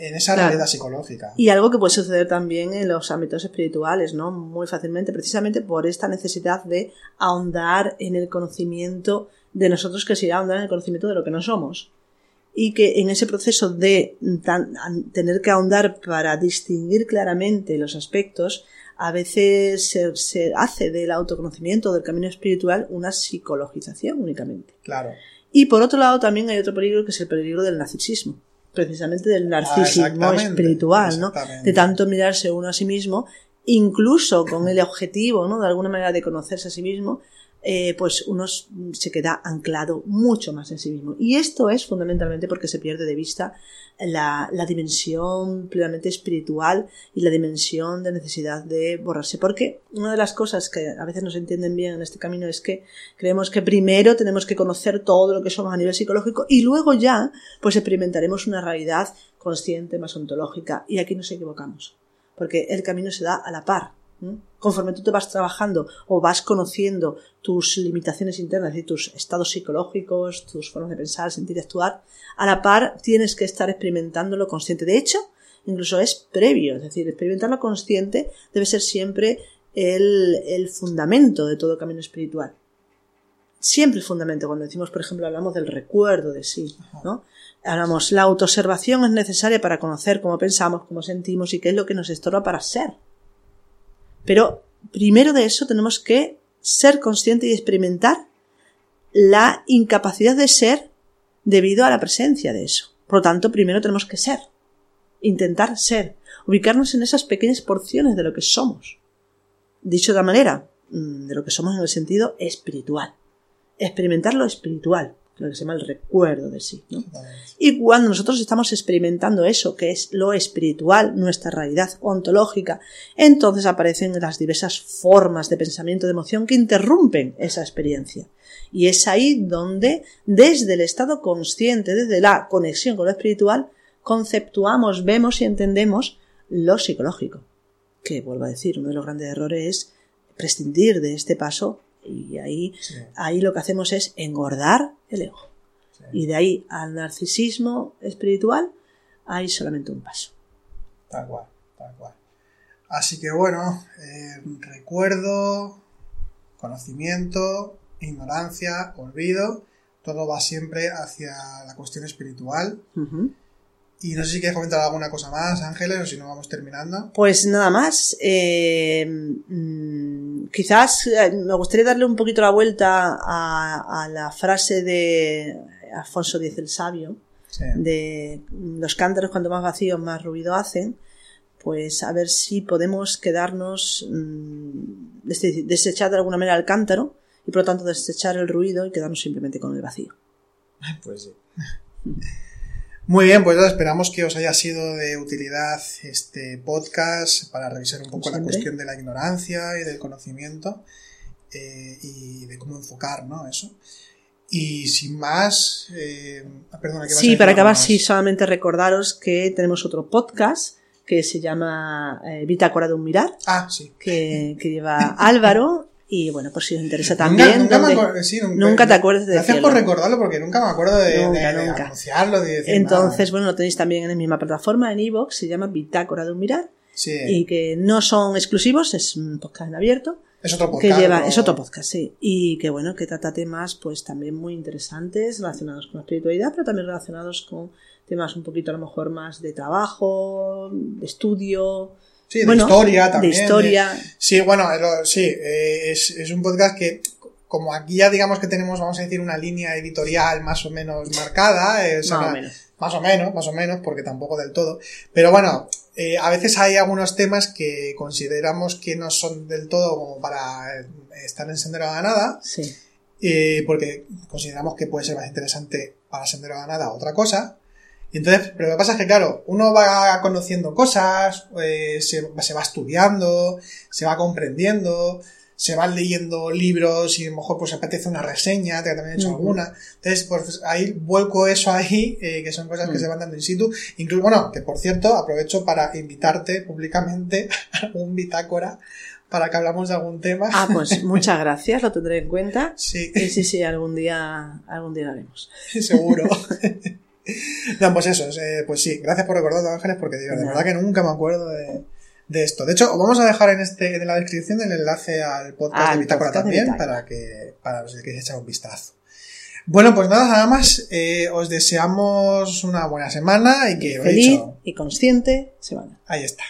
en, esa Claro. realidad psicológica. Y algo que puede suceder también en los ámbitos espirituales, ¿no? Muy fácilmente, precisamente por esta necesidad de ahondar en el conocimiento de nosotros, que sería ahondar en el conocimiento de lo que no somos. Y que en ese proceso de tan- tener que ahondar para distinguir claramente los aspectos, a veces se, se hace del autoconocimiento, del camino espiritual, una psicologización únicamente. Claro. Y por otro lado también hay otro peligro que es el peligro del narcisismo, precisamente del narcisismo Ah, exactamente, espiritual, ¿no? De tanto mirarse uno a sí mismo, incluso con el objetivo, ¿no? De alguna manera de conocerse a sí mismo, eh, pues uno s- se queda anclado mucho más en sí mismo. Y esto es fundamentalmente porque se pierde de vista la, la dimensión plenamente espiritual y la dimensión de necesidad de borrarse. Porque una de las cosas que a veces no se entienden bien en este camino es que creemos que primero tenemos que conocer todo lo que somos a nivel psicológico y luego ya pues experimentaremos una realidad consciente, más ontológica. Y aquí nos equivocamos. Porque el camino se da a la par. Conforme tú te vas trabajando o vas conociendo tus limitaciones internas y tus estados psicológicos, tus formas de pensar, sentir y actuar, a la par tienes que estar experimentándolo consciente. De hecho, incluso es previo, es decir, experimentarlo consciente debe ser siempre el, el fundamento de todo camino espiritual. Siempre el fundamento. Cuando decimos, por ejemplo, hablamos del recuerdo de sí, ¿no? Hablamos, la autoobservación es necesaria para conocer cómo pensamos, cómo sentimos y qué es lo que nos estorba para ser. Pero primero de eso tenemos que ser conscientes y experimentar la incapacidad de ser debido a la presencia de eso. Por lo tanto, primero tenemos que ser. Intentar ser. Ubicarnos en esas pequeñas porciones de lo que somos. Dicho de otra manera, mm, de lo que somos en el sentido espiritual. Experimentar lo espiritual, lo que se llama el recuerdo de sí. ¿no? Y cuando nosotros estamos experimentando eso, que es lo espiritual, nuestra realidad ontológica, entonces aparecen las diversas formas de pensamiento, de emoción que interrumpen esa experiencia. Y es ahí donde, desde el estado consciente, desde la conexión con lo espiritual, conceptuamos, vemos y entendemos lo psicológico. Que, vuelvo a decir, uno de los grandes errores es prescindir de este paso y ahí, Sí. ahí lo que hacemos es engordar el ego. Sí. Y de ahí al narcisismo espiritual hay solamente un paso. Tal cual, tal cual. Así que bueno, eh, recuerdo, conocimiento, ignorancia, olvido, todo va siempre hacia la cuestión espiritual. Y no sé si quieres comentar alguna cosa más, Ángeles, o si no vamos terminando. Pues nada más. Eh, mm, quizás eh, me gustaría darle un poquito la vuelta a, a la frase de Alfonso X el Sabio, Sí. de los cántaros cuanto más vacíos más ruido hacen, pues a ver si podemos quedarnos, mm, des- desechar de alguna manera el cántaro y por lo tanto desechar el ruido y quedarnos simplemente con el vacío. Pues sí. Muy bien, pues esperamos que os haya sido de utilidad este podcast para revisar un poco la cuestión de la ignorancia y del conocimiento eh, y de cómo enfocar, ¿no? Eso. Y sin más, eh, ah, perdona, vas a Sí, para acabar, sí, solamente recordaros que tenemos otro podcast que se llama eh, Bitácora de un Mirar, Ah, sí. que, que lleva Álvaro. Y bueno, por si os interesa también. nunca, me donde- acuerdo, sí, nunca, nunca te acuerdas de Gracias decirlo. por recordarlo porque nunca me acuerdo de, Nunca, de- de anunciarlo, de decir Entonces, nada. bueno, lo tenéis también en la misma plataforma, en iVoox, se llama Bitácora de un Mirar, Sí, y que no son exclusivos, es un podcast en abierto, es otro que podcast. lleva, ¿no? es otro podcast, sí, y que bueno, que trata temas pues también muy interesantes relacionados con la espiritualidad, pero también relacionados con temas un poquito a lo mejor más de trabajo, de estudio, Sí, de bueno, historia también. de historia, Sí, bueno, lo- sí, eh, es, es un podcast que, como aquí ya digamos que tenemos, vamos a decir, una línea editorial más o menos marcada, es más una- o menos. más o menos, más o menos, porque tampoco del todo. Pero bueno, eh, a veces hay algunos temas que consideramos que no son del todo como para eh, estar en Sendero a la Nada, Sí, eh, porque consideramos que puede ser más interesante para Sendero a la Nada otra cosa. Y entonces, pero lo que pasa es que, claro, uno va conociendo cosas, eh, se, se va estudiando, se va comprendiendo, se van leyendo libros y a lo mejor pues apetece una reseña, que también he hecho alguna. Entonces, pues ahí vuelco eso ahí, eh, que son cosas que Mm. se van dando in situ. Incluso, bueno, que por cierto, aprovecho para invitarte públicamente a un bitácora para que hablamos de algún tema. Ah, pues muchas gracias, lo tendré en cuenta. Sí. Sí, sí, algún día, algún día lo haremos. Seguro. no, pues eso, eh, pues sí, gracias por recordarlo, Ángeles, porque digo, de verdad que nunca me acuerdo de, de esto. De hecho, os vamos a dejar en este en la descripción el enlace al podcast de Bitácora de también, para que para los que queréis echar un vistazo. Bueno, pues nada, nada más. eh, os deseamos una buena semana y que, lo he Feliz dicho, y consciente semana. ahí está.